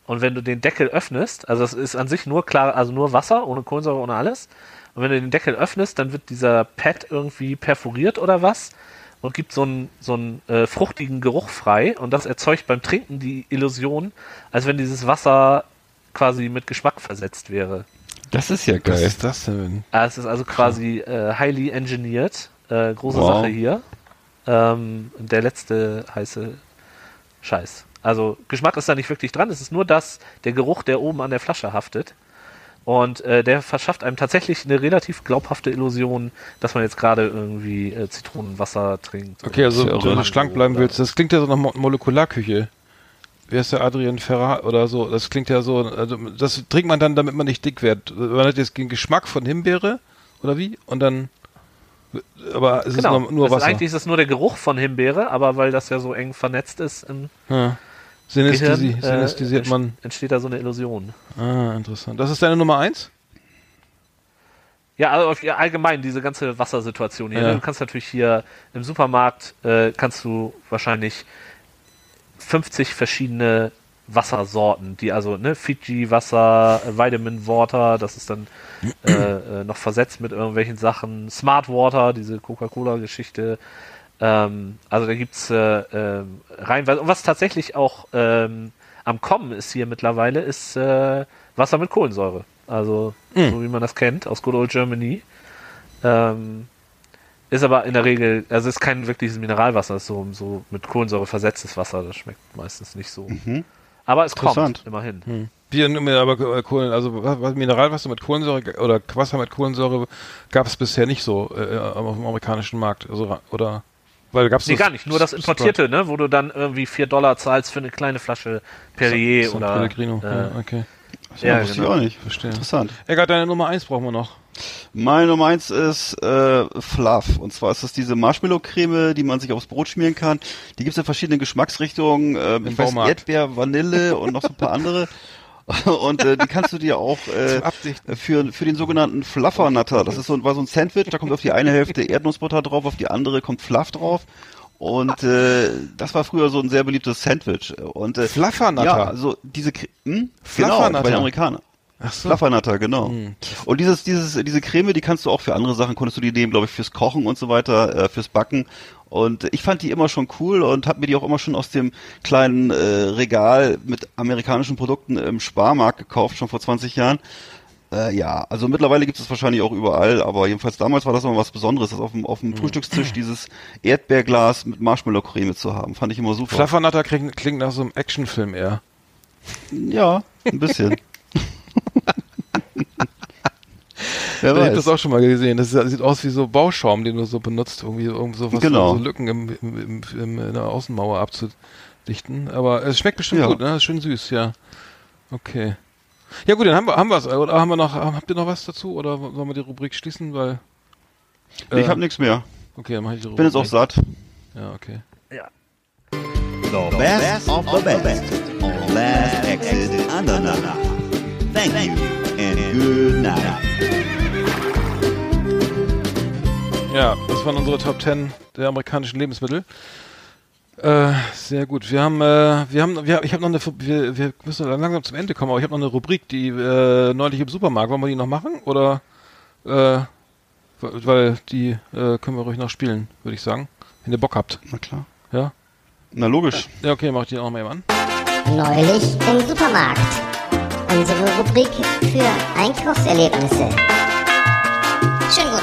Und wenn du den Deckel öffnest, also es ist an sich nur klar, also nur Wasser, ohne Kohlensäure, ohne alles. Und wenn du den Deckel öffnest, dann wird dieser Pad irgendwie perforiert oder was und gibt so einen, so einen äh, fruchtigen Geruch frei. Und das erzeugt beim Trinken die Illusion, als wenn dieses Wasser quasi mit Geschmack versetzt wäre. Das ist ja Was geil. ist das denn? Ah, es ist also quasi äh, highly engineered. Äh, große Wow. Sache hier. Ähm, der letzte heiße Scheiß. Also Geschmack ist da nicht wirklich dran. Es ist nur das, der Geruch, der oben an der Flasche haftet. Und äh, der verschafft einem tatsächlich eine relativ glaubhafte Illusion, dass man jetzt gerade irgendwie äh, Zitronenwasser trinkt. Okay, also wenn du schlank bleiben willst, das klingt ja so nach Mo Molekularküche. Wer ist der Adrian Ferrar oder so? Das klingt ja so, also das trinkt man dann, damit man nicht dick wird. Man hat jetzt den Geschmack von Himbeere oder wie? Und dann, aber es genau. ist nur, nur Es ist Wasser. eigentlich ist es nur der Geruch von Himbeere, aber weil das ja so eng vernetzt ist im Ja. Synästhesi, Gehirn, äh, synästhesiert entst- man. entsteht da so eine Illusion. Ah, interessant. Das ist deine Nummer eins? Ja, also ja, allgemein diese ganze Wassersituation hier. Ja. ne? Du kannst natürlich hier im Supermarkt äh, kannst du wahrscheinlich 50 verschiedene Wassersorten, die also ne Fiji Wasser, äh, Vitamin Water, das ist dann äh, äh, noch versetzt mit irgendwelchen Sachen, Smart Water, diese Coca-Cola Geschichte. Ähm, also da gibt's äh, ähm, reinweise und was tatsächlich auch ähm, am Kommen ist hier mittlerweile ist äh, Wasser mit Kohlensäure. Also so wie man das kennt aus Good Old Germany. Ähm, ist aber in der Regel, also ist kein wirkliches Mineralwasser, ist so, so mit Kohlensäure versetztes Wasser, das schmeckt meistens nicht so. Aber es kommt, immerhin. Wir nehmen aber äh, Kohlen, also was, was Mineralwasser mit Kohlensäure oder Wasser mit Kohlensäure gab es bisher nicht so äh, auf dem amerikanischen Markt, also oder weil gab's Nee, gar nicht, nur das Importierte, ne, wo du dann irgendwie 4 Dollar zahlst für eine kleine Flasche Perrier San oder. Pellegrino. Äh, ja, okay. Ja, Ja, wusste genau. ich auch nicht. Verstehe. Interessant. Egal, deine Nummer eins brauchen wir noch. Meine Nummer eins ist äh, Fluff. Und zwar ist das diese Marshmallow-Creme, die man sich aufs Brot schmieren kann. Die gibt's in verschiedenen Geschmacksrichtungen. Äh, ich weiß. Erdbeer, Vanille und noch so ein paar andere. Und äh, die kannst du dir auch äh, für, für den sogenannten Fluffernutter. Das ist so, war so ein Sandwich, da kommt auf die eine Hälfte Erdnussbutter drauf, auf die andere kommt Fluff drauf. Und äh, das war früher so ein sehr beliebtes Sandwich. Und äh, Fluffernutter? Ja, also diese hm? Genau, bei den Amerikanern. Ach so. Fluffernutter, genau. Und dieses, dieses, diese Creme, die kannst du auch für andere Sachen, konntest du die nehmen, glaube ich, fürs Kochen und so weiter, äh, fürs Backen. Und ich fand die immer schon cool und habe mir die auch immer schon aus dem kleinen äh, Regal mit amerikanischen Produkten im Sparmarkt gekauft, schon vor 20 Jahren. Äh, ja, also mittlerweile gibt es wahrscheinlich auch überall, aber jedenfalls damals war das immer was Besonderes, das auf dem, auf dem Frühstückstisch dieses Erdbeerglas mit Marshmallow-Creme zu haben. Fand ich immer super. Fluffernutter klingt, klingt nach so einem Actionfilm eher. Ja, ein bisschen. Wer Ich habe weiß. das auch schon mal gesehen. Das sieht aus wie so Bauschaum, den du so benutzt, irgendwie irgend so was Genau. so Lücken im, im, im, in der Außenmauer abzudichten. Aber es schmeckt bestimmt Ja. gut, ne? Schön süß, ja. Okay. Ja gut, dann haben wir haben wir's. Oder haben wir noch habt ihr noch was dazu oder sollen wir die Rubrik schließen, weil Nee, ich äh, habe nichts mehr. Okay, dann mache ich die Ich Rubrik. bin jetzt auch satt. Ja, okay. The best of the best on Last Exit Andernach. Thank you and good night. Ja, das waren unsere Top 10 der amerikanischen Lebensmittel. Äh, sehr gut. Wir haben, äh, wir haben, wir, ich habe noch eine, wir, wir müssen langsam zum Ende kommen, aber ich habe noch eine Rubrik, die äh, neulich im Supermarkt. Wollen wir die noch machen oder? Äh, weil- die äh, können wir ruhig noch spielen, würde ich sagen, wenn ihr Bock habt. Na klar. Ja. Na logisch. Ja, okay, mach ich die auch mal eben an. Neulich im Supermarkt. Unsere Rubrik für Einkaufserlebnisse. Schönen guten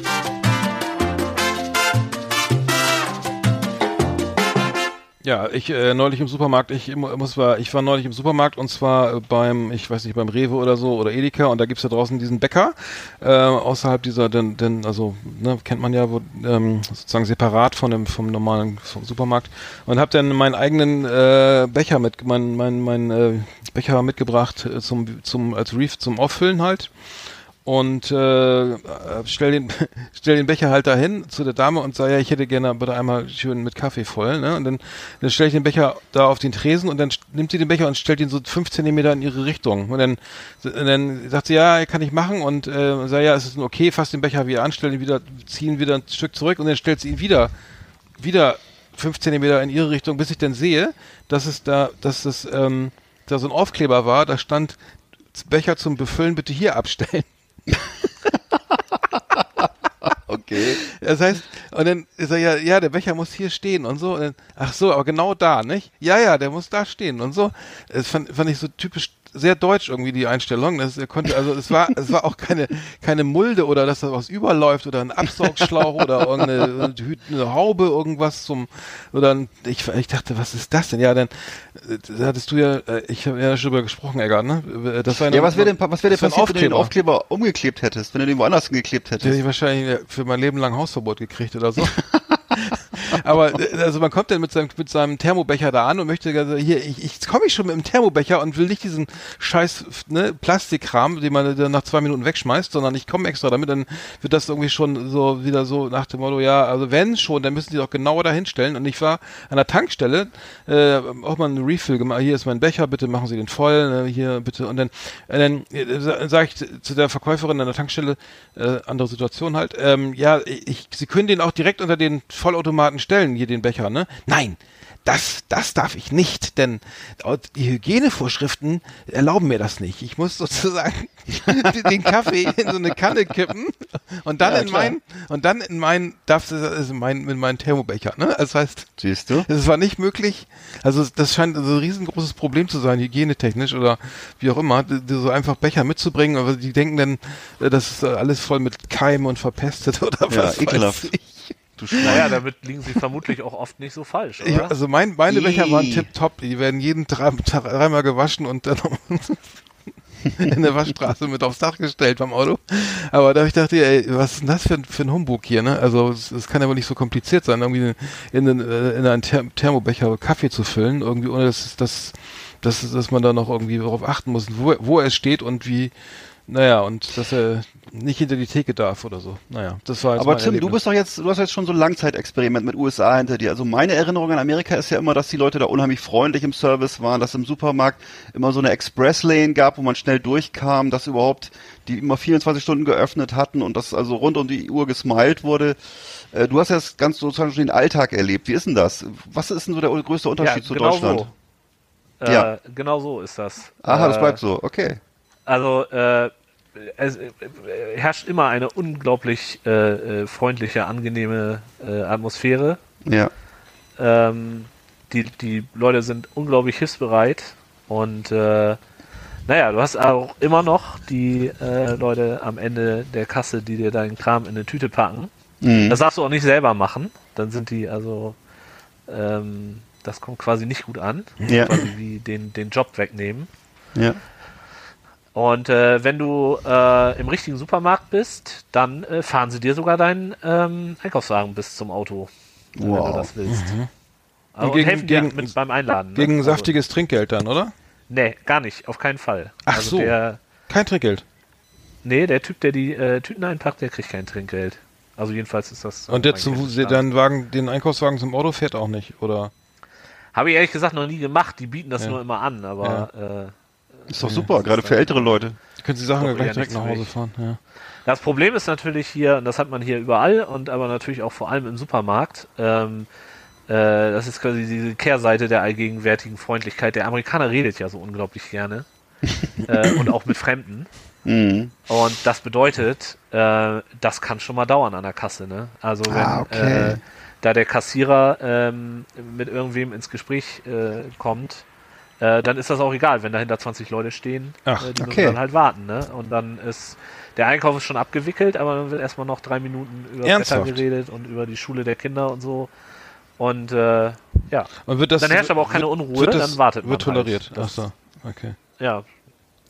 Ja, ich äh, neulich im Supermarkt, ich mu- muss war, ich war neulich im Supermarkt und zwar äh, beim, ich weiß nicht, beim Rewe oder so oder Edeka und da gibt's da draußen diesen Bäcker äh, außerhalb dieser, denn, denn also ne, kennt man ja wo, ähm, sozusagen separat von dem vom normalen vom Supermarkt und habe dann meinen eigenen äh, Becher mit, mein mein mein äh, Becher mitgebracht äh, zum zum als Reef zum Auffüllen halt und äh, stell den stell den Becher halt dahin zu der Dame und sag ja ich hätte gerne bitte einmal schön mit Kaffee voll ne und dann dann stelle ich den Becher da auf den Tresen und dann nimmt sie den Becher und stellt ihn so fünf Zentimeter in ihre Richtung und dann dann sagt sie ja kann ich machen und äh, sag ja es ist okay fass den Becher wieder an stell ihn wieder ziehen wieder ein Stück zurück und dann stellt sie ihn wieder wieder fünf Zentimeter in ihre Richtung, bis ich dann sehe, dass es da, dass es ähm, da so ein Aufkleber war, da stand Becher zum Befüllen bitte hier abstellen. Okay. Das heißt, und dann ist er ja, ja, der Becher muss hier stehen und so. Und dann, ach so, aber genau da, nicht? Ja, ja, der muss da stehen und so. Das fand, fand ich so typisch sehr deutsch irgendwie die Einstellung. Das er konnte, also es war, es war auch keine, keine Mulde oder dass da was überläuft oder ein Absaugschlauch oder irgendeine eine, Haube, irgendwas zum, oder ein, ich, ich dachte, was ist das denn? Ja, dann, äh, da hattest du ja, äh, ich habe ja schon drüber gesprochen, Eggert, ne? Das war eine, Ja, was wäre denn, was wäre denn passiert, wenn du den Aufkleber umgeklebt hättest, wenn du den woanders hätte hättest? ich wahrscheinlich für mein Leben lang Hausverbot gekriegt oder so. Aber äh, also man kommt dann mit seinem mit seinem Thermobecher da an und möchte also hier ich, ich komme ich schon mit dem Thermobecher und will nicht diesen scheiß ne, Plastikkram, den man dann nach zwei Minuten wegschmeißt, sondern ich komme extra damit, dann wird das irgendwie schon so wieder so nach dem Motto, ja, also wenn schon, dann müssen die doch genauer dahin stellen. Und ich war an der Tankstelle, äh, auch mal einen Refill gemacht, hier ist mein Becher, bitte machen Sie den voll, ne, hier bitte und dann, äh, dann äh, sage ich zu der Verkäuferin an der Tankstelle, äh, andere Situation halt, ähm, ja, ich, Sie können den auch direkt unter den Vollautomaten stellen, hier den Becher, ne? Nein, das, das darf ich nicht, denn die Hygienevorschriften erlauben mir das nicht. Ich muss sozusagen den Kaffee in so eine Kanne kippen und dann Ja, in klar. mein und dann in mein darf das also mein mit meinem Thermobecher, ne? Das heißt, Siehst du? es war nicht möglich. Also das scheint so ein riesengroßes Problem zu sein, hygienetechnisch oder wie auch immer, so einfach Becher mitzubringen, aber die denken dann, äh, das ist äh, alles voll mit Keimen und verpestet oder Ja, was ekelhaft. weiß ich. Du Schwein. Naja, damit liegen sie vermutlich auch oft nicht so falsch, Ich, oder? also mein, meine Becher waren tipptopp. Die werden jeden drei, dreimal gewaschen und dann in der Waschstraße mit aufs Dach gestellt beim Auto. Aber da ich dachte, ey, was ist denn das für, ein- für ein Humbug hier, ne? Also es, es kann ja wohl nicht so kompliziert sein, irgendwie in, in, in einen Ther Thermobecher Kaffee zu füllen, irgendwie ohne dass, dass, dass, dass man da noch irgendwie darauf achten muss, wo, wo er steht und wie, naja, und dass er nicht hinter die Theke darf oder so. Naja, das war jetzt Aber mein Tim, du Erlebnis. bist doch jetzt, du hast jetzt schon so ein Langzeitexperiment mit USA hinter dir. Also meine Erinnerung an Amerika ist ja immer, dass die Leute da unheimlich freundlich im Service waren, dass im Supermarkt immer so eine Express-Lane gab, wo man schnell durchkam, dass überhaupt die immer 24 Stunden geöffnet hatten und dass also rund um die Uhr gesmiled wurde. Äh, Du hast jetzt ganz sozusagen schon den Alltag erlebt. Wie ist denn das? Was ist denn so der größte Unterschied zu genau Deutschland? So. Äh, Ja. Genau so ist das. Aha, das Äh, bleibt so. Okay. Also äh, es äh, herrscht immer eine unglaublich äh, äh, freundliche, angenehme äh, Atmosphäre. Ja. Ähm, die, die Leute sind unglaublich hilfsbereit und äh, naja, du hast auch immer noch die äh, Leute am Ende der Kasse, die dir deinen Kram in eine Tüte packen. Mhm. Das darfst du auch nicht selber machen. Dann sind die also, ähm, das kommt quasi nicht gut an. Ja. Quasi wie den, den Job wegnehmen. Ja. Und äh, wenn du äh, im richtigen Supermarkt bist, dann äh, fahren sie dir sogar deinen ähm, Einkaufswagen bis zum Auto, wenn du Wow. das willst. Und Also, und gegen- helfen dir gegen- mit beim Einladen. Gegen ne? saftiges Trinkgeld dann, oder? Also, nee, gar nicht, auf keinen Fall. Ach also so. Der, Kein Trinkgeld. nee, der Typ, der die äh, Tüten einpackt, der kriegt kein Trinkgeld. Also jedenfalls ist das. Und der Kenntnisstand. dein Wagen, den Einkaufswagen zum Auto fährt auch nicht, oder? Habe ich ehrlich gesagt noch nie gemacht. Die bieten das Ja. nur immer an, aber Ist doch super, gerade für ältere Leute. Können Sie Sachen Doch, gleich direkt nichts nach Hause fahren? Ja. Das Problem ist natürlich hier, und das hat man hier überall und aber natürlich auch vor allem im Supermarkt, ähm, äh, das ist quasi diese Kehrseite der allgegenwärtigen Freundlichkeit. Der Amerikaner redet ja so unglaublich gerne äh, und auch mit Fremden. Mhm. Und das bedeutet, äh, das kann schon mal dauern an der Kasse. Ne? Also wenn Ah, okay. äh, da der Kassierer ähm, mit irgendwem ins Gespräch äh, kommt, äh, dann ist das auch egal, wenn dahinter 20 Leute stehen, Ach, äh, die okay. dann halt warten. Ne? Und dann ist der Einkauf ist schon abgewickelt, aber dann wird erstmal noch drei Minuten über Ernsthaft? Wetter geredet und über die Schule der Kinder und so. Und äh, ja, Und wird das, Dann herrscht aber auch keine wird- Unruhe, wird das, dann wartet man Wird toleriert. halt. Ach Das- so, okay. ja,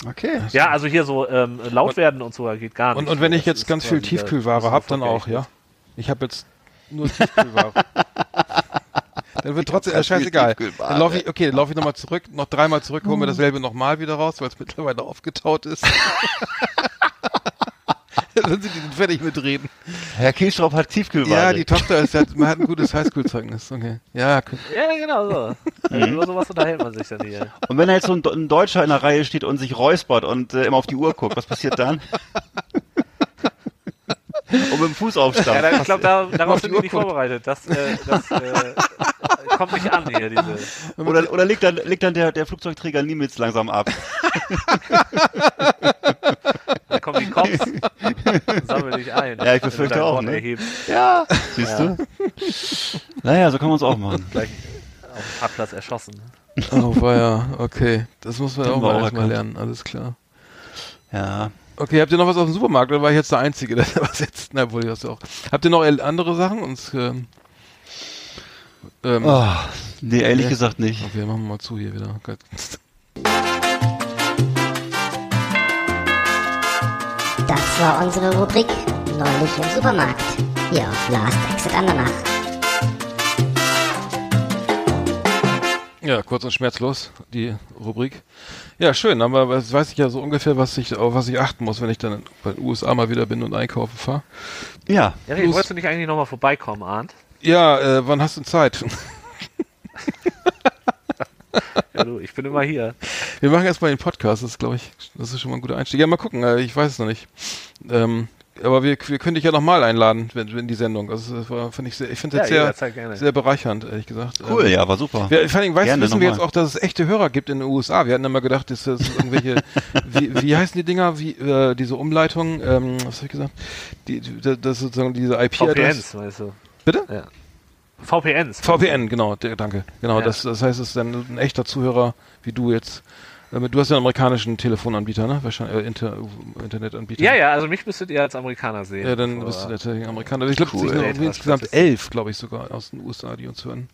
Okay. ja, also hier so ähm, laut werden und so geht gar nicht. Und, und wenn ich jetzt ganz viel Tiefkühlware habe, dann auch, ja? Ich habe jetzt nur Tiefkühlware. dann wird trotzdem, äh, scheißegal. Dann laufe ich, okay, dann laufe ich nochmal zurück, noch dreimal zurück, hole mir dasselbe nochmal wieder raus, weil es mittlerweile aufgetaut ist. Dann sind die fertig mit Reden. Herr Kielstraub hat Tiefkühlware. Ja, die Tochter ist, hat, man hat ein gutes Highschool-Zeugnis. Okay. Ja, k- Ja, genau so. Mhm. Über sowas unterhält man sich dann hier. Und wenn da jetzt so ein, ein Deutscher in der Reihe steht und sich räuspert und äh, immer auf die Uhr guckt, was passiert dann? Und mit dem Fuß Ja, aufstampft. da, ich glaube, da, Auf darauf sind wir nicht vorbereitet. Das, äh, das äh, kommt nicht an hier, diese. Oder, oder legt dann, legt dann der, der Flugzeugträger Nimitz langsam ab. Da kommen die Cops, sammeln dich ein. Ja, ich befürchte auch, ne? Ja, siehst du? Naja, so kann man es auch machen. gleich auf dem Parkplatz erschossen. Oh, war ja, okay. Das muss man Haben auch wir mal erstmal lernen, alles klar. Ja. Okay, habt ihr noch was aus dem Supermarkt oder war ich jetzt der Einzige, der was jetzt? Na, wohl, hast du auch. Habt ihr noch andere Sachen? Uns, ähm, ähm, Oh, nee, ehrlich Ja. gesagt nicht. Okay, machen wir mal zu hier wieder. Das war unsere Rubrik Neulich im Supermarkt. Hier auf Last Exit Andernach. Ja, kurz und schmerzlos, die Rubrik. Ja, schön, aber jetzt weiß ich ja so ungefähr, was ich, auf was ich achten muss, wenn ich dann bei den USA mal wieder bin und einkaufen fahre. Ja. Erik, wolltest du nicht eigentlich nochmal vorbeikommen, Arndt? Ja, äh, wann hast du Zeit? Ja, du, ich bin immer hier. Wir machen erstmal den Podcast, das ist, glaube ich, das ist schon mal ein guter Einstieg. Ja, mal gucken, äh, ich weiß es noch nicht. Ähm, aber wir, wir können dich ja nochmal einladen, wenn, wenn die Sendung. Also das war, finde ich sehr, ich finde Ja, es sehr, jederzeit gerne. sehr bereichernd, ehrlich gesagt. Cool, Ähm, ja, war super. Wir, vor allem weiß, Gerne wissen wir jetzt auch, dass es echte Hörer gibt in den USA. Wir hatten immer gedacht, dass das irgendwelche, wie, wie heißen die Dinger, wie äh, diese Umleitungen, ähm, was habe ich gesagt? Die, die, das ist sozusagen diese IP-Adresse. VPNs, weißt du. Bitte? Ja. VPNs. VPN, genau, der, danke. Genau, Ja. das, das heißt, es ist dann ein echter Zuhörer wie du jetzt. Du hast ja einen amerikanischen Telefonanbieter, ne? Wahrscheinlich äh, Inter Internetanbieter. Ja, ja, also mich müsstet ihr als Amerikaner sehen. Ja, dann bist du natürlich ein Amerikaner. Ich glaube, Cool. es sind insgesamt elf, glaube ich sogar, aus den USA, die uns hören.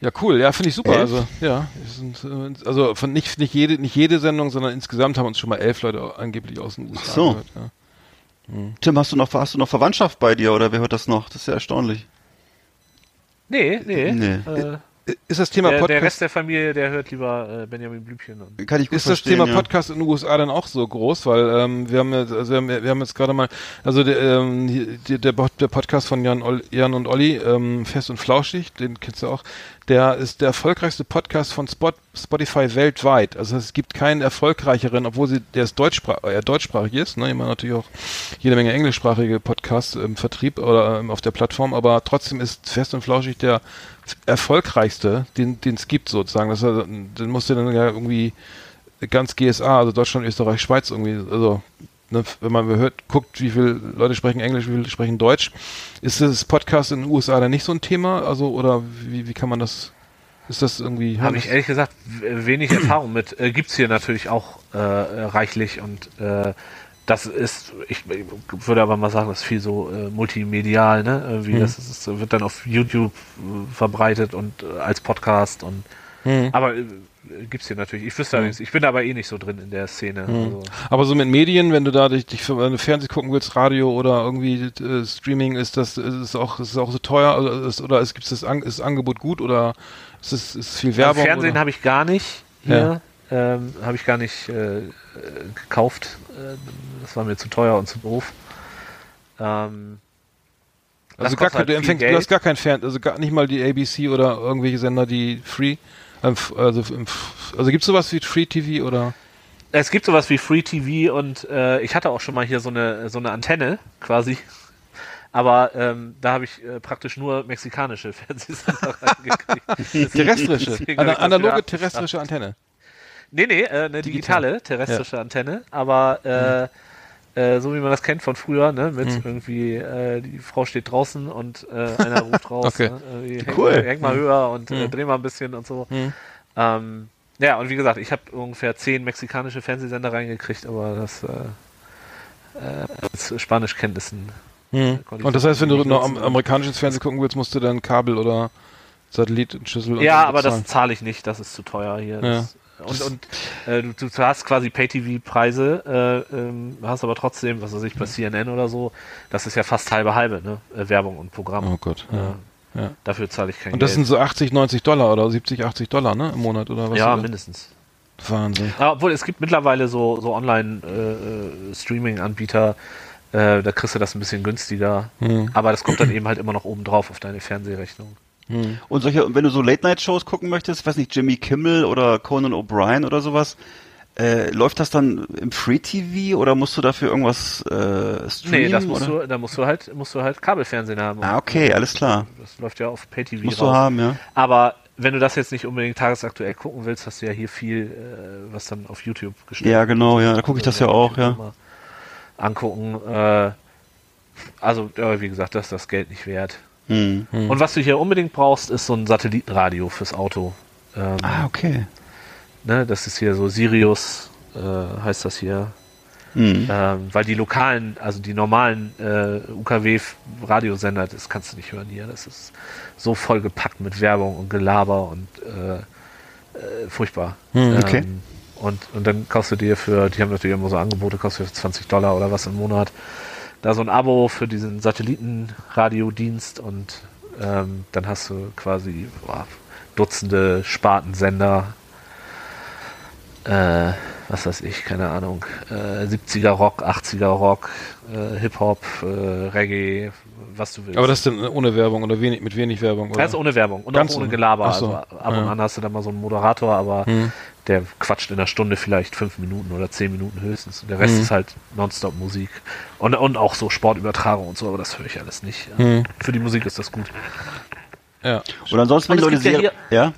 Ja, cool. Ja, finde ich super. Elf? Also, ja, sind, äh, also von nicht, nicht jede, nicht jede Sendung, sondern insgesamt haben uns schon mal elf Leute angeblich aus den USA Ach so. gehört. Ja. Tim, hast du noch, hast du noch Verwandtschaft bei dir oder wer hört das noch? Das ist ja erstaunlich. Nee, nee. Nee. Äh, Ist das Thema der, der Podcast? Rest der Familie, der hört lieber äh, Benjamin Blümchen. Und Kann ich gut ist das Thema ja. Podcast in den USA dann auch so groß? Weil ähm, wir haben jetzt, also wir haben, wir haben jetzt gerade mal, also der, ähm, der, Bo- der Podcast von Jan, Ol, Jan und Olli, ähm, Fest und Flauschig, den kennst du auch, der ist der erfolgreichste Podcast von Spot, Spotify weltweit. Also es gibt keinen erfolgreicheren, obwohl sie, der ist deutschsprachig, er deutschsprachig ist, ne? Immer natürlich auch jede Menge englischsprachige Podcasts im Vertrieb oder ähm, auf der Plattform, aber trotzdem ist Fest und Flauschig der erfolgreichste, den es gibt sozusagen. Das, heißt, den musst du dann ja irgendwie ganz GSA, also Deutschland, Österreich, Schweiz irgendwie, also ne, wenn man hört, guckt, wie viele Leute sprechen Englisch, wie viele sprechen Deutsch, ist das Podcast in den USA dann nicht so ein Thema? Also oder wie, wie kann man das? Ist das irgendwie? Habe ich ehrlich gesagt wenig Erfahrung mit. Äh, gibt's hier natürlich auch äh, reichlich und äh, das ist, ich, ich würde aber mal sagen, das ist viel so äh, multimedial, ne? Irgendwie, Mhm. das ist, wird dann auf YouTube äh, verbreitet und äh, als Podcast und Mhm. aber äh, gibt's hier natürlich. Ich wüsste allerdings, ich bin aber eh nicht so drin in der Szene. Also, Aber so mit Medien, wenn du da dich, dich Fernsehen gucken willst, Radio oder irgendwie äh, Streaming, ist das ist es auch ist es auch so teuer also ist, oder ist, gibt's das, An ist das Angebot gut oder ist es ist viel also Werbung? Fernsehen oder? habe ich gar nicht hier. Ähm, habe ich gar nicht äh, gekauft. Äh, das war mir zu teuer und zu doof. Ähm, Also gar kein, halt du empfängst, du hast gar kein Fernsehen, also gar nicht mal die ABC oder irgendwelche Sender, die free, ähm, also, also gibt's sowas wie Free TV oder? Es gibt sowas wie Free TV und äh, ich hatte auch schon mal hier so eine so eine Antenne quasi. Aber ähm, da habe ich äh, praktisch nur mexikanische Fernsehsender reingekriegt. Terrestrische, wieder analoge terrestrische Antenne. Nee, nee, äh, eine digitale terrestrische Antenne, aber äh, äh, so wie man das kennt von früher, ne, mit Mhm. irgendwie, äh, die Frau steht draußen und äh, einer ruft raus, Okay. ne, häng, Cool. häng mal höher und äh, Mhm. dreh mal ein bisschen und so. Mhm. Ähm, ja, und wie gesagt, ich habe ungefähr zehn mexikanische Fernsehsender reingekriegt, aber das äh, äh, Spanischkenntnissen. Mhm. Und das heißt, wenn du noch am, amerikanisches Fernsehen gucken willst, musst du dann Kabel oder Satellit und Schüssel und Ja, aber das zahle ich nicht, das ist zu teuer hier. Ja. Das, und und äh, du, du hast quasi Pay-TV-Preise, äh, ähm, hast aber trotzdem, was weiß ich, bei CNN oder so, das ist ja fast halbe halbe, ne? Äh, Werbung und Programm. Oh Gott. Ja. Äh, Ja. Dafür zahle ich kein Und das Geld. sind so 80, 90 Dollar oder 70, 80 Dollar, ne? Im Monat oder was? ja, mindestens. Wahnsinn. Ja, obwohl es gibt mittlerweile so, so Online-Streaming-Anbieter, Äh, da kriegst du das ein bisschen günstiger. Aber das kommt dann eben halt immer noch oben drauf auf deine Fernsehrechnung. Und solche, wenn du so Late-Night-Shows gucken möchtest, weiß nicht, Jimmy Kimmel oder Conan O'Brien oder sowas, äh, läuft das dann im Free-TV oder musst du dafür irgendwas äh, streamen? Nee, das musst oder? du, da musst du halt, musst du halt Kabelfernsehen haben. Ah, okay, alles klar. Das läuft ja auf Pay-TV Musst raus. du haben, ja. Aber wenn du das jetzt nicht unbedingt tagesaktuell gucken willst, hast du ja hier viel, äh, was dann auf YouTube gestellt Ja, genau, ja, da gucke ich das ja auch, ja. Angucken. Äh, also, ja, wie gesagt, das ist das Geld nicht wert. Hm. Und was du hier unbedingt brauchst, ist so ein Satellitenradio fürs Auto. Ähm, Ah, okay. ne, das ist hier so Sirius, äh, heißt das hier. Hm. Ähm, weil die lokalen, also die normalen äh, UKW-Radiosender, das kannst du nicht hören hier. Das ist so vollgepackt mit Werbung und Gelaber und äh, äh, furchtbar. Hm, okay. Ähm, und, und dann kaufst du dir für, die haben natürlich immer so Angebote, kaufst du für 20 Dollar oder was im Monat, da so ein Abo für diesen Satellitenradiodienst und ähm, dann hast du quasi boah, Dutzende Spartensender, äh, was weiß ich, keine Ahnung, äh, 70er Rock, 80er Rock, äh, Hip-Hop, äh, Reggae, was du willst. Aber das ist dann ohne Werbung oder wenig, mit wenig Werbung, oder? das ist ohne Werbung und Ganz auch ohne. Gelaber. So, Also ab und ja. an hast du dann mal so einen Moderator, aber Hm. der quatscht in einer Stunde vielleicht fünf Minuten oder zehn Minuten höchstens. Und der Rest Hm. ist halt Nonstop Musik. Und, und auch so Sportübertragung und so, aber das höre ich alles nicht. Hm. Für die Musik ist das gut. Ja. Und ansonsten, wenn Und Leute ja ja?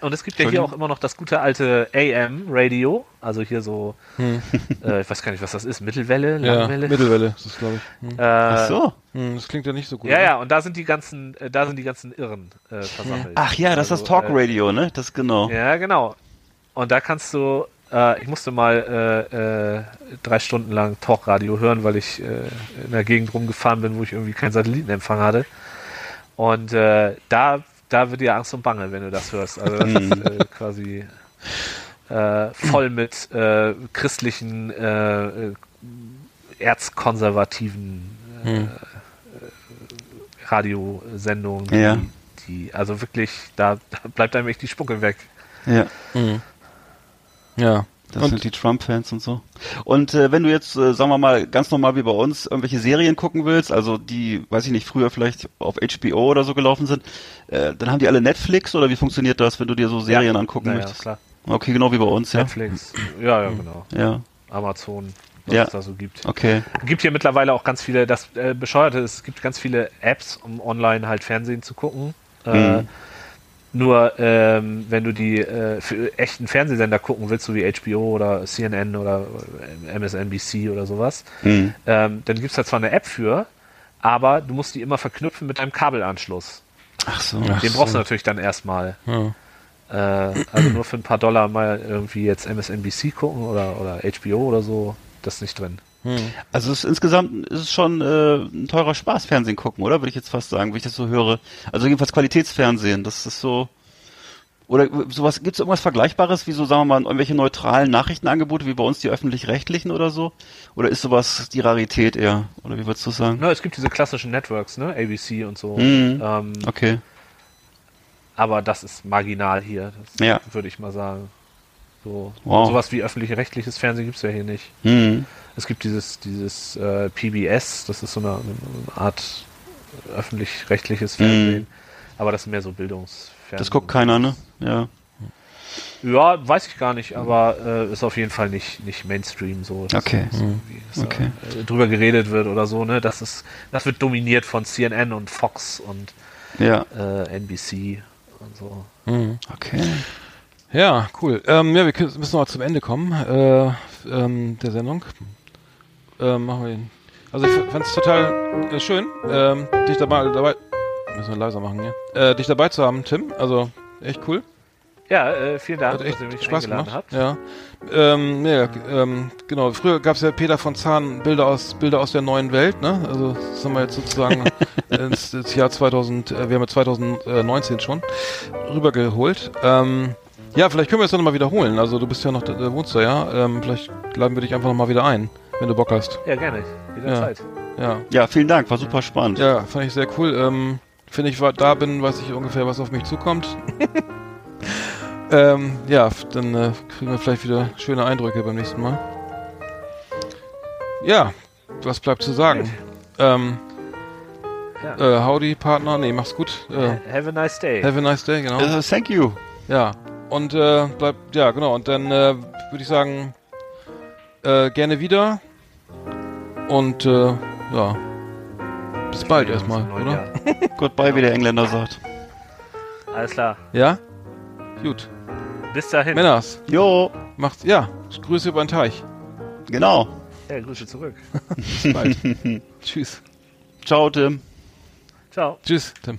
Und es gibt ja hier auch immer noch das gute alte AM-Radio, also hier so, äh, ich weiß gar nicht, was das ist, Mittelwelle, Hm. Ja, Langwelle. Mittelwelle ist das, glaube ich. Hm. Äh, Ach so. Hm, das klingt ja nicht so gut. Ja, oder? ja, und da sind die ganzen, äh, da sind die ganzen Irren äh, versammelt. Ach ja, das ist das Also, äh, Talkradio, ne? Das genau. Ja, genau. Und da kannst du, äh, ich musste mal äh, äh, drei Stunden lang Talkradio hören, weil ich äh, in der Gegend rumgefahren bin, wo ich irgendwie keinen Satellitenempfang hatte. Und äh, da, da wird dir Angst und Bange, wenn du das hörst. Also das ist äh, quasi äh, voll mit äh, christlichen, äh, äh, erzkonservativen äh, äh, Radiosendungen, die, Ja. die, also wirklich, da, da bleibt einem echt die Spucke weg. Ja. Hm. Ja. Das Und- sind die Trump-Fans und so. Und äh, wenn du jetzt, äh, sagen wir mal, ganz normal wie bei uns, irgendwelche Serien gucken willst, also die, weiß ich nicht, früher vielleicht auf HBO oder so gelaufen sind, äh, dann haben die alle Netflix oder wie funktioniert das, wenn du dir so Serien angucken naja, möchtest? klar. Okay, genau wie bei uns, ja. Netflix. Ja, ja, genau. Ja, Amazon, was Ja. es da so gibt. okay. gibt hier mittlerweile auch ganz viele, das äh, Bescheuerte ist, es gibt ganz viele Apps, um online halt Fernsehen zu gucken. Äh, Mhm. Nur ähm, wenn du die äh, für echten Fernsehsender gucken willst, so wie HBO oder CNN oder äh, MSNBC oder sowas, Hm. ähm, dann gibt es da zwar eine App für, aber du musst die immer verknüpfen mit einem Kabelanschluss. Ach so. Ach Den so. brauchst du natürlich dann erstmal. Ja. Äh, also nur für ein paar Dollar mal irgendwie jetzt MSNBC gucken oder, oder HBO oder so, das ist nicht drin. Hm. Also es, insgesamt ist es schon äh, ein teurer Spaß, Fernsehen gucken, oder? Würde ich jetzt fast sagen, wenn ich das so höre. Also jedenfalls Qualitätsfernsehen, das ist so. Oder sowas, gibt es irgendwas Vergleichbares, wie so, sagen wir mal, irgendwelche neutralen Nachrichtenangebote, wie bei uns die öffentlich-rechtlichen oder so? Oder ist sowas die Rarität eher? Oder wie würdest du sagen? Na, es gibt diese klassischen Networks, ne? ABC und so. Mhm. Ähm, Okay. Aber das ist marginal hier, das Ja. würde ich mal sagen. So, Wow. Sowas wie öffentlich-rechtliches Fernsehen gibt es ja hier nicht. Mhm. Es gibt dieses, dieses äh, PBS, das ist so eine, eine Art öffentlich-rechtliches Fernsehen. Aber das ist mehr so Bildungsfernsehen. Das guckt keiner, ne? Ja. Ja, weiß ich gar nicht, aber äh, ist auf jeden Fall nicht, nicht Mainstream so. Okay. dass irgendwie, dass Okay. da, äh, drüber geredet wird oder so, ne? Das ist, das wird dominiert von CNN und Fox und Ja. äh, NBC und so. Hm. Okay. Ja, cool. Ähm, ja, wir müssen noch mal zum Ende kommen äh, ähm, der Sendung. Ähm, machen wir ihn. Also ich fand es total äh, schön, ähm, dich dabei, dabei, müssen wir leiser machen hier, äh, dich dabei zu haben, Tim. Also echt cool. Ja, äh, vielen Dank, Hat echt dass ihr mich Spaß gemacht. habt. Ja. Ähm, ja, ähm, genau. Früher gab es ja Peter von Zahn Bilder aus Bilder aus der neuen Welt, ne? Also das haben wir jetzt sozusagen ins, ins Jahr 2000, äh, wir haben ja 2019 schon rübergeholt. Ähm, ja, vielleicht können wir es dann nochmal wiederholen. Also du bist ja noch, äh, wohnst da ja. Ähm, vielleicht laden wir dich einfach nochmal wieder ein, wenn du Bock hast. Ja, gerne. Jederzeit. Ja. Ja, vielen Dank, war super spannend. Ja, fand ich sehr cool. Ähm, Wenn ich da bin, weiß ich ungefähr, was auf mich zukommt. ähm, ja, dann äh, kriegen wir vielleicht wieder schöne Eindrücke beim nächsten Mal. Ja, was bleibt zu sagen? Ähm, Ja. äh, howdy, Partner. Nee, mach's gut. Äh, Have a nice day. have a nice day, genau. Äh, thank you. Ja. Und äh, bleibt, ja, genau. Und dann äh, würde ich sagen, äh, gerne wieder. Und äh, ja. Bis bald erstmal, oder? Goodbye, wie der Engländer sagt. Alles klar. Ja? Gut. Bis dahin. Männers, Jo, macht's, ja, Grüße über den Teich. genau. Ja, Grüße zurück. Bis bald. Tschüss. Ciao, Tim. Ciao. Tschüss, Tim.